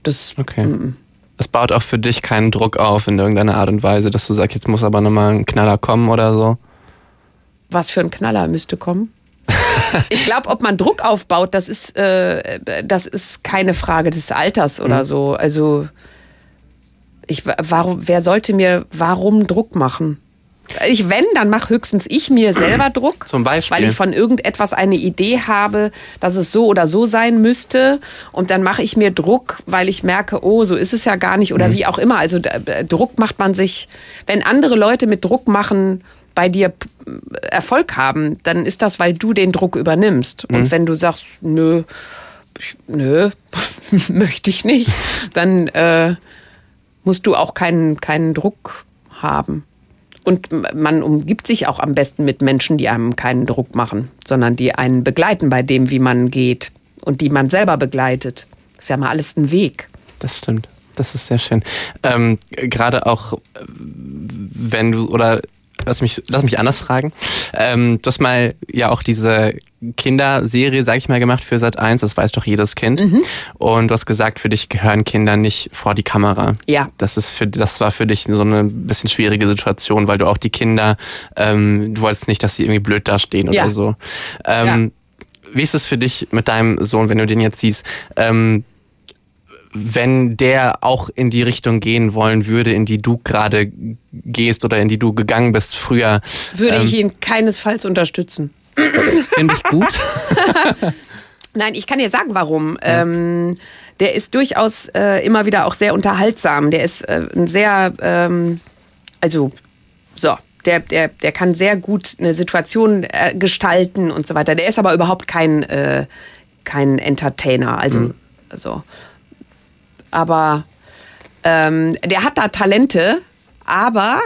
Das Okay. Es baut auch für dich keinen Druck auf in irgendeiner Art und Weise, dass du sagst, jetzt muss aber nochmal ein Knaller kommen oder so. was für ein Knaller müsste kommen. ich glaube, ob man Druck aufbaut, das ist, äh, das ist keine Frage des Alters oder Mhm. so. Also ich, warum, wer sollte mir warum Druck machen? Ich, wenn, dann mach höchstens ich mir selber Druck. Zum Beispiel? Weil ich von irgendetwas eine Idee habe, dass es so oder so sein müsste. Und dann mache ich mir Druck, weil ich merke, oh, so ist es ja gar nicht oder Mhm. wie auch immer. Also Druck macht man sich, wenn andere Leute mit Druck machen, bei dir Erfolg haben, dann ist das, weil du den Druck übernimmst. Und wenn du sagst, nö, ich, nö, möchte ich nicht, dann äh, musst du auch keinen, keinen Druck haben. Und man umgibt sich auch am besten mit Menschen, die einem keinen Druck machen, sondern die einen begleiten bei dem, wie man geht und die man selber begleitet. Das ist ja mal alles ein Weg. Das stimmt. Das ist sehr schön. Ähm, Gerade auch, äh, wenn du, oder lass mich, lass mich anders fragen. Ähm, du hast mal ja auch diese Kinderserie, sag ich mal, gemacht für Sat 1, das weiß doch jedes Kind. Und du hast gesagt, für dich gehören Kinder nicht vor die Kamera. Ja. Das ist für das war für dich so eine bisschen schwierige Situation, weil du auch die Kinder, ähm, du wolltest nicht, dass sie irgendwie blöd dastehen Ja. oder so. Ähm, Wie ist es für dich mit deinem Sohn, wenn du den jetzt siehst? Ähm, wenn der auch in die Richtung gehen wollen würde, in die du gerade gehst oder in die du gegangen bist früher, Würde ähm, ich ihn keinesfalls unterstützen. finde ich gut. Nein, ich kann dir sagen, warum. Ähm, der ist durchaus äh, immer wieder auch sehr unterhaltsam. Der ist äh, ein sehr, ähm, also, so. Der, der, der kann sehr gut eine Situation äh, gestalten und so weiter. Der ist aber überhaupt kein, äh, kein Entertainer. Also, so. Aber ähm, der hat da Talente, aber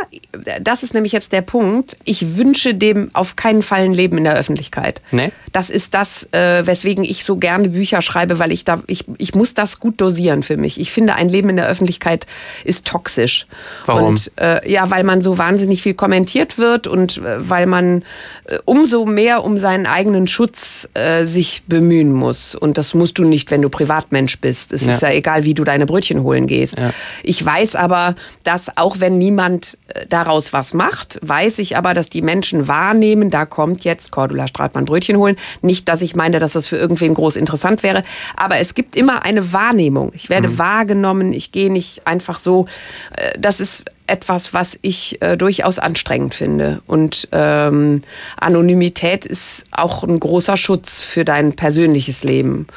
das ist nämlich jetzt der Punkt. Ich wünsche dem auf keinen Fall ein Leben in der Öffentlichkeit. Nee? Das ist das, äh, weswegen ich so gerne Bücher schreibe, weil ich da, ich, ich muss das gut dosieren für mich. Ich finde, ein Leben in der Öffentlichkeit ist toxisch. Warum? Und äh, ja, weil man so wahnsinnig viel kommentiert wird und äh, weil man äh, umso mehr um seinen eigenen Schutz äh, sich bemühen muss. Und das musst du nicht, wenn du Privatmensch bist. Es Ja. ist ja egal, wie du deine Brötchen holen gehst. Ja. Ich weiß aber, dass auch wenn niemand äh, daraus was macht, weiß ich aber, dass die Menschen wahrnehmen, da kommt jetzt Cordula Stratmann Brötchen holen. Nicht, dass ich meine, dass das für irgendwen groß interessant wäre, aber es gibt immer eine Wahrnehmung. Ich werde wahrgenommen, ich gehe nicht einfach so. Äh, Das ist etwas, was ich äh, durchaus anstrengend finde. Und ähm, Anonymität ist auch ein großer Schutz für dein persönliches Leben.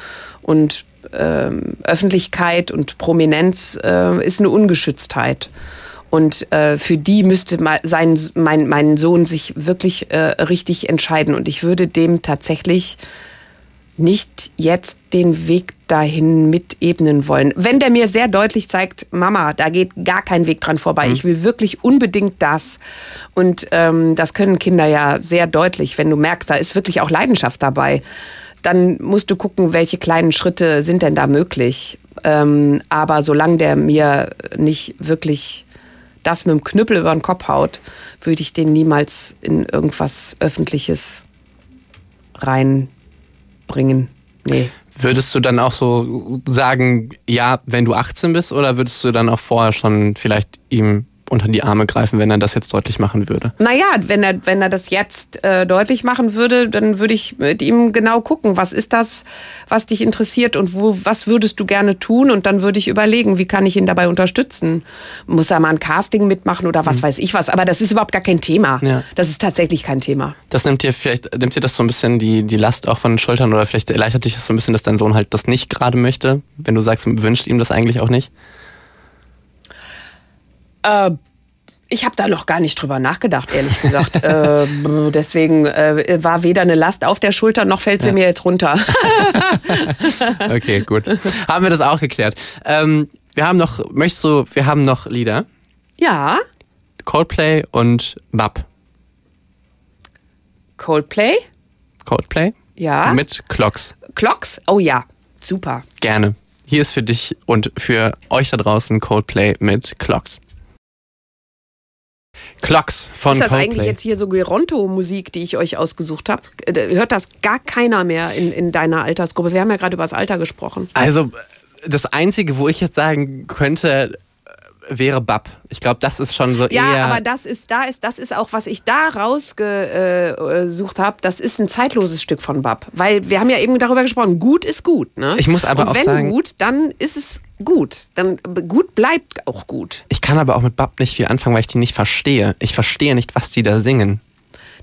Und ähm, Öffentlichkeit und Prominenz äh, ist eine Ungeschütztheit. Und äh, für die müsste mal sein, mein, mein Sohn sich wirklich äh, richtig entscheiden. Und ich würde dem tatsächlich nicht jetzt den Weg dahin mitebnen wollen. Wenn der mir sehr deutlich zeigt, Mama, da geht gar kein Weg dran vorbei. Ich will wirklich unbedingt das. Und ähm, das können Kinder ja sehr deutlich, wenn du merkst, da ist wirklich auch Leidenschaft dabei. Dann musst du gucken, welche kleinen Schritte sind denn da möglich. Ähm, aber solange der mir nicht wirklich das mit dem Knüppel über den Kopf haut, würde ich den niemals in irgendwas Öffentliches reinbringen. Nee. Würdest du dann auch so sagen, ja, wenn du 18 bist, oder würdest du dann auch vorher schon vielleicht ihm unter die Arme greifen, wenn er das jetzt deutlich machen würde? Naja, wenn er, wenn er das jetzt äh, deutlich machen würde, dann würde ich mit ihm genau gucken, was ist das, was dich interessiert und wo, was würdest du gerne tun? Und dann würde ich überlegen, wie kann ich ihn dabei unterstützen? Muss er mal ein Casting mitmachen oder was weiß ich was? Aber das ist überhaupt gar kein Thema. Ja. Das ist tatsächlich kein Thema. Das nimmt dir vielleicht, nimmt dir das so ein bisschen die, die Last auch von den Schultern oder vielleicht erleichtert dich das so ein bisschen, dass dein Sohn halt das nicht gerade möchte, wenn du sagst, wünscht ihm das eigentlich auch nicht? Äh, ich habe da noch gar nicht drüber nachgedacht, ehrlich gesagt. äh, deswegen äh, war weder eine Last auf der Schulter, noch fällt sie mir jetzt runter. Okay, gut. haben wir das auch geklärt. Ähm, wir haben noch, möchtest du, wir haben noch Lieder. ja, Coldplay und WAP. Coldplay, Coldplay? ja. Mit Clocks. Clocks, oh ja, super. Gerne. Hier ist für dich und für euch da draußen Coldplay mit Clocks. Clocks von ist das Coldplay. eigentlich jetzt hier so Geronto-Musik, die ich euch ausgesucht habe? Hört das gar keiner mehr in, in deiner Altersgruppe? Wir haben ja gerade über das Alter gesprochen. Also das Einzige, wo ich jetzt sagen könnte, äh, wäre Bab. Ich glaube, das ist schon so Ja, eher... aber das ist, da ist, das ist auch, was ich da rausgesucht habe, das ist ein zeitloses Stück von Bab. Weil wir haben ja eben darüber gesprochen, gut ist gut. Ne? Ich muss aber Und auch wenn sagen- gut, dann ist es gut. Dann gut bleibt auch gut. Ich kann aber auch mit Bab nicht viel anfangen, weil ich die nicht verstehe. Ich verstehe nicht, was die da singen.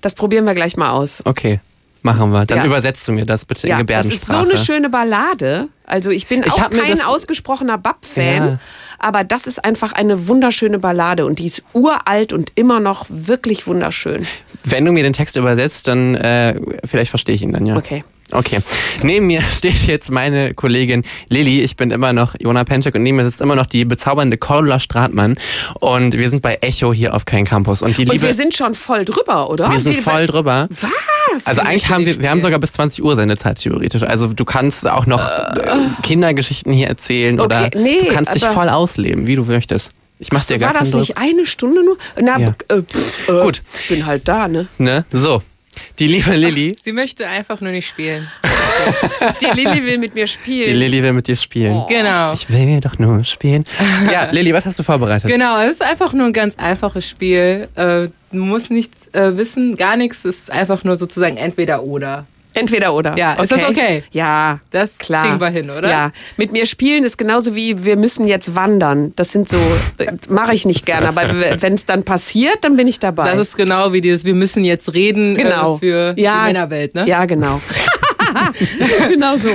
Das probieren wir gleich mal aus. Okay, machen wir. Dann Ja. übersetzt du mir das bitte in Ja, das ist so Gebärdensprache. eine schöne Ballade. Also ich bin Ich auch kein ausgesprochener Bab-Fan, Ja. aber das ist einfach eine wunderschöne Ballade und die ist uralt und immer noch wirklich wunderschön. Wenn du mir den Text übersetzt, dann äh, vielleicht verstehe ich ihn dann, ja. Okay. Okay. Neben mir steht jetzt meine Kollegin Lilly. Ich bin immer noch Jona Penczek und neben mir sitzt immer noch die bezaubernde Cordula Stratmann. Und wir sind bei Echo hier auf Kein Campus. Und die Und liebe. wir sind schon voll drüber, oder? wir sind Wie- voll drüber. Was? Also eigentlich haben wir, wir haben sogar bis 20 Uhr Sendezeit theoretisch. Also du kannst auch noch äh, Kindergeschichten hier erzählen oder Okay, nee, du kannst dich voll ausleben, wie du möchtest. Ich mach dir gar War das nicht eine Stunde nur? Na, Ja. äh, pff, äh, Gut. Ich bin halt da, ne? Ne? So. Die liebe Lilly, Sie möchte einfach nur nicht spielen. Die Lilly will mit mir spielen. die Lilly will mit dir spielen. Genau. Ich will doch nur spielen. Ja, Lilly, was hast du vorbereitet? Genau, es ist einfach nur ein ganz einfaches Spiel. Äh, du musst nichts äh, wissen, gar nichts. Es ist einfach nur sozusagen entweder oder. Entweder oder. Ja, ist das okay? Ja, Das klar. kriegen wir hin, oder? Ja, mit mir spielen ist genauso wie wir müssen jetzt wandern. Das sind so, mache ich nicht gerne, aber wenn es dann passiert, dann bin ich dabei. Das ist genau wie dieses, wir müssen jetzt reden genau. äh, für ja, die Männerwelt, ne? Ja, genau. genau so.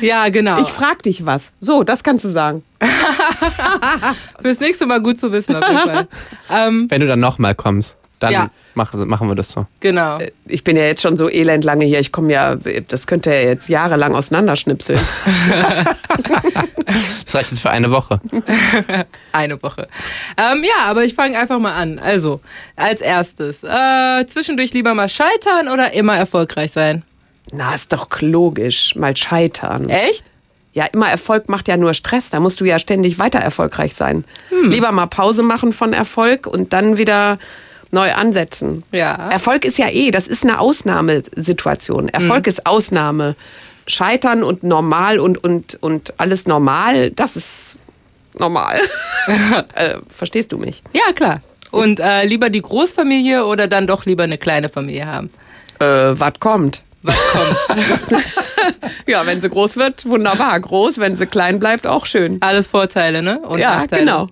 Ja, genau. Ich frag dich was. So, das kannst du sagen. Fürs nächste Mal gut zu wissen, auf jeden Fall. ähm, Wenn du dann nochmal kommst, dann Ja. mach, machen wir das so. genau. Ich bin ja jetzt schon so elend lange hier. Ich komme ja, das könnte ja jetzt jahrelang auseinanderschnipseln. Das reicht jetzt für eine Woche. Eine Woche. Ähm, ja, aber ich fange einfach mal an. Also, als erstes, äh, zwischendurch lieber mal scheitern oder immer erfolgreich sein? Na, ist doch logisch. Mal scheitern. Echt? Ja, immer Erfolg macht ja nur Stress. Da musst du ja ständig weiter erfolgreich sein. Lieber mal Pause machen von Erfolg und dann wieder neu ansetzen. Ja. Erfolg ist ja eh, das ist eine Ausnahmesituation. Erfolg ist Ausnahme. Scheitern und normal und, und, und alles normal, das ist normal. äh, verstehst du mich? Ja, klar. Und äh, lieber die Großfamilie oder dann doch lieber eine kleine Familie haben? Äh, was kommt? Was kommt? Ja, wenn sie groß wird, wunderbar. Groß, wenn sie klein bleibt, auch schön. Alles Vorteile, ne? Und ja, Nachteile. genau.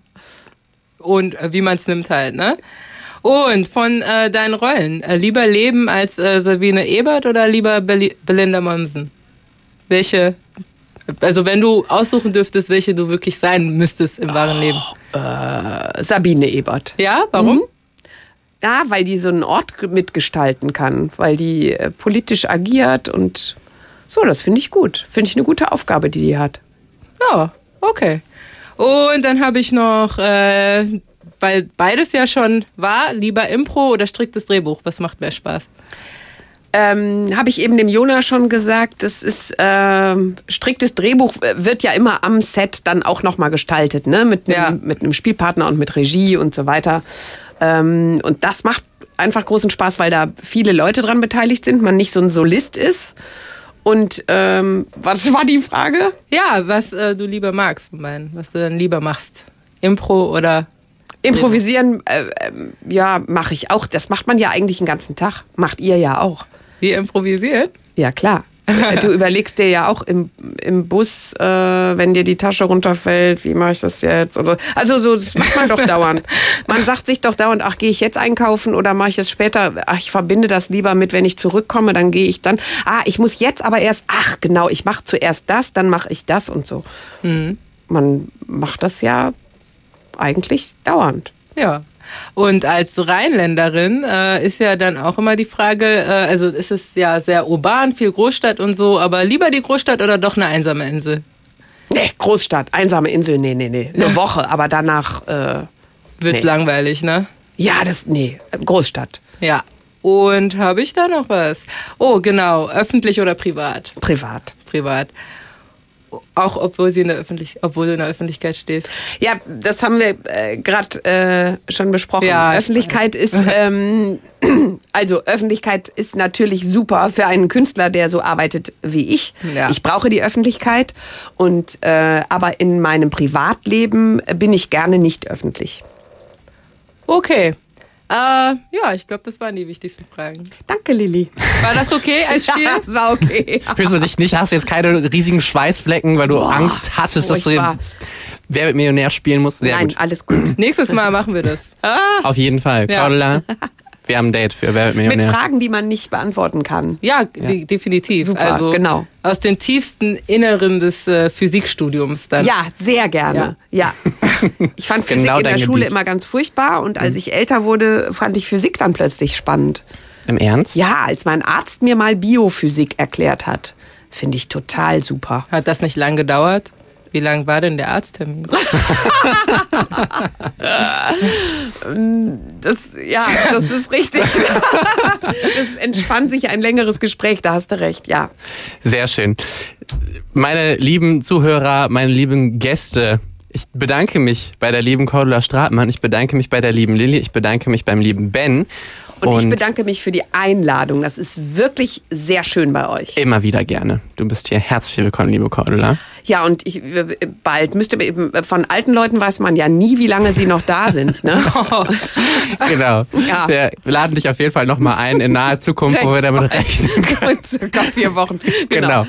Und äh, wie man es nimmt halt, ne? Und von äh, deinen Rollen, äh, lieber leben als äh, Sabine Ebert oder lieber Beli Belinda Monsen? Welche, also wenn du aussuchen dürftest, welche du wirklich sein müsstest im wahren Leben. Sabine Ebert. Ja, warum? Mhm. Ja, weil die so einen Ort ge- mitgestalten kann, weil die äh, politisch agiert und so, das finde ich gut. Finde ich eine gute Aufgabe, die die hat. Ja, okay. Und dann habe ich noch, äh, weil beides ja schon war, lieber Impro oder striktes Drehbuch. Was macht mehr Spaß? Ähm, Habe ich eben dem Jona schon gesagt, das ist ähm, striktes Drehbuch äh, wird ja immer am Set dann auch nochmal gestaltet, ne? Mit einem Ja. mit einem Spielpartner und mit Regie und so weiter. Ähm, und das macht einfach großen Spaß, weil da viele Leute dran beteiligt sind, man nicht so ein Solist ist. Und ähm, was war die Frage? Ja, was äh, du lieber magst, mein, was du dann lieber machst. Impro oder Improvisieren, äh, ähm, ja, mache ich auch. Das macht man ja eigentlich den ganzen Tag. Macht ihr ja auch. wie improvisiert? Ja, klar. Du überlegst dir ja auch im, im Bus, äh, wenn dir die Tasche runterfällt, wie mache ich das jetzt? Oder, also so, das macht man doch dauernd. Man sagt sich doch dauernd, ach, gehe ich jetzt einkaufen oder mache ich es später? Ach, ich verbinde das lieber mit, wenn ich zurückkomme, dann gehe ich dann. Ah, ich muss jetzt aber erst, ach genau, ich mache zuerst das, dann mache ich das und so. Man macht das ja eigentlich dauernd. Ja. Und als Rheinländerin äh, ist ja dann auch immer die Frage, äh, also ist es ja sehr urban, viel Großstadt und so, aber lieber die Großstadt oder doch eine einsame Insel? Nee, Großstadt, einsame Insel, nee, nee, nee. Eine Woche, aber danach, äh, Wird's Nee. langweilig, ne? ja, das, nee, Großstadt, Ja. Und habe ich da noch was? Oh, genau. Öffentlich oder privat? privat. Privat. Auch obwohl sie in der Öffentlich obwohl du in der Öffentlichkeit stehst. Ja, das haben wir äh, gerade äh, schon besprochen. Ja, ich Öffentlichkeit ist, ähm, also Öffentlichkeit ist natürlich super für einen Künstler, der so arbeitet wie ich. Ja. Ich brauche die Öffentlichkeit und äh, aber in meinem Privatleben bin ich gerne nicht öffentlich. Okay. Äh, ja, ich glaube, das waren die wichtigsten Fragen. Danke, Lilly. War das okay als Spiel? Ja, das war okay. Fühlst du dich nicht, hast du jetzt keine riesigen Schweißflecken, weil du Boah, Angst hattest, dass du. Wer mit Millionär spielen musst? Sehr Nein, gut. alles gut. Nächstes Mal machen wir das. Auf jeden Fall. Ja. Cordula, wir haben ein Date für Wer wird Mit Millionär. Fragen, die man nicht beantworten kann. Ja, de definitiv. Super, also genau. aus den tiefsten Inneren des äh, Physikstudiums dann. Ja, sehr gerne. Ja. Ich fand Physik Genau in der Schule Gebiet. immer ganz furchtbar und als ich älter wurde, fand ich Physik dann plötzlich spannend. Im Ernst? Ja, als mein Arzt mir mal Biophysik erklärt hat, finde ich total super. Hat das nicht lang gedauert? Wie lang war denn der Arzttermin? Das, ja, das ist richtig. Es entspannt sich ein längeres Gespräch, da hast du recht, ja. Sehr schön. Meine lieben Zuhörer, meine lieben Gäste, ich bedanke mich bei der lieben Cordula Stratmann, ich bedanke mich bei der lieben Lilly, ich bedanke mich beim lieben Ben. Und, ich bedanke mich für die Einladung. Das ist wirklich sehr schön bei euch. Immer wieder gerne. Du bist hier herzlich willkommen, liebe Cordula. Ja, und ich bald müsste eben von alten Leuten weiß man ja nie, wie lange sie noch da sind. Ne? Genau. Ja. Wir laden dich auf jeden Fall nochmal ein in naher Zukunft, wo wir damit rechnen können. Circa vier Wochen. Genau.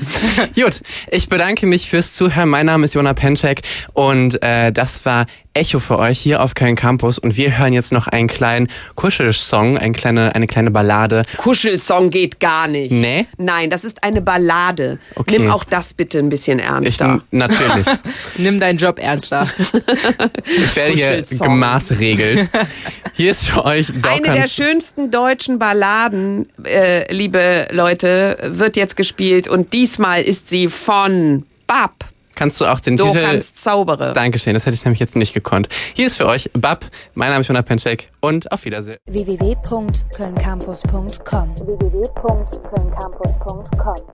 Gut, ich bedanke mich fürs Zuhören. Mein Name ist Jona Penczek und äh, das war Echo für euch hier auf Köln Campus und wir hören jetzt noch einen kleinen Kuschelsong, eine kleine, eine kleine Ballade. Kuschelsong geht gar nicht. Nee? Nein, das ist eine Ballade. Okay. Nimm auch das bitte ein bisschen Ich, ernster. natürlich. Nimm deinen Job ernster. Ich werde hier gemaßregelt. Hier ist für euch Eine Dauernd- der schönsten deutschen Balladen, äh, liebe Leute, wird jetzt gespielt und diesmal ist sie von Bab. Kannst du auch den Du Titel... kannst zaubere. Dankeschön, das hätte ich nämlich jetzt nicht gekonnt. Hier ist für euch Bab, mein Name ist Jona Penczek und auf Wiedersehen. www.kölncampus.com www.kölncampus.com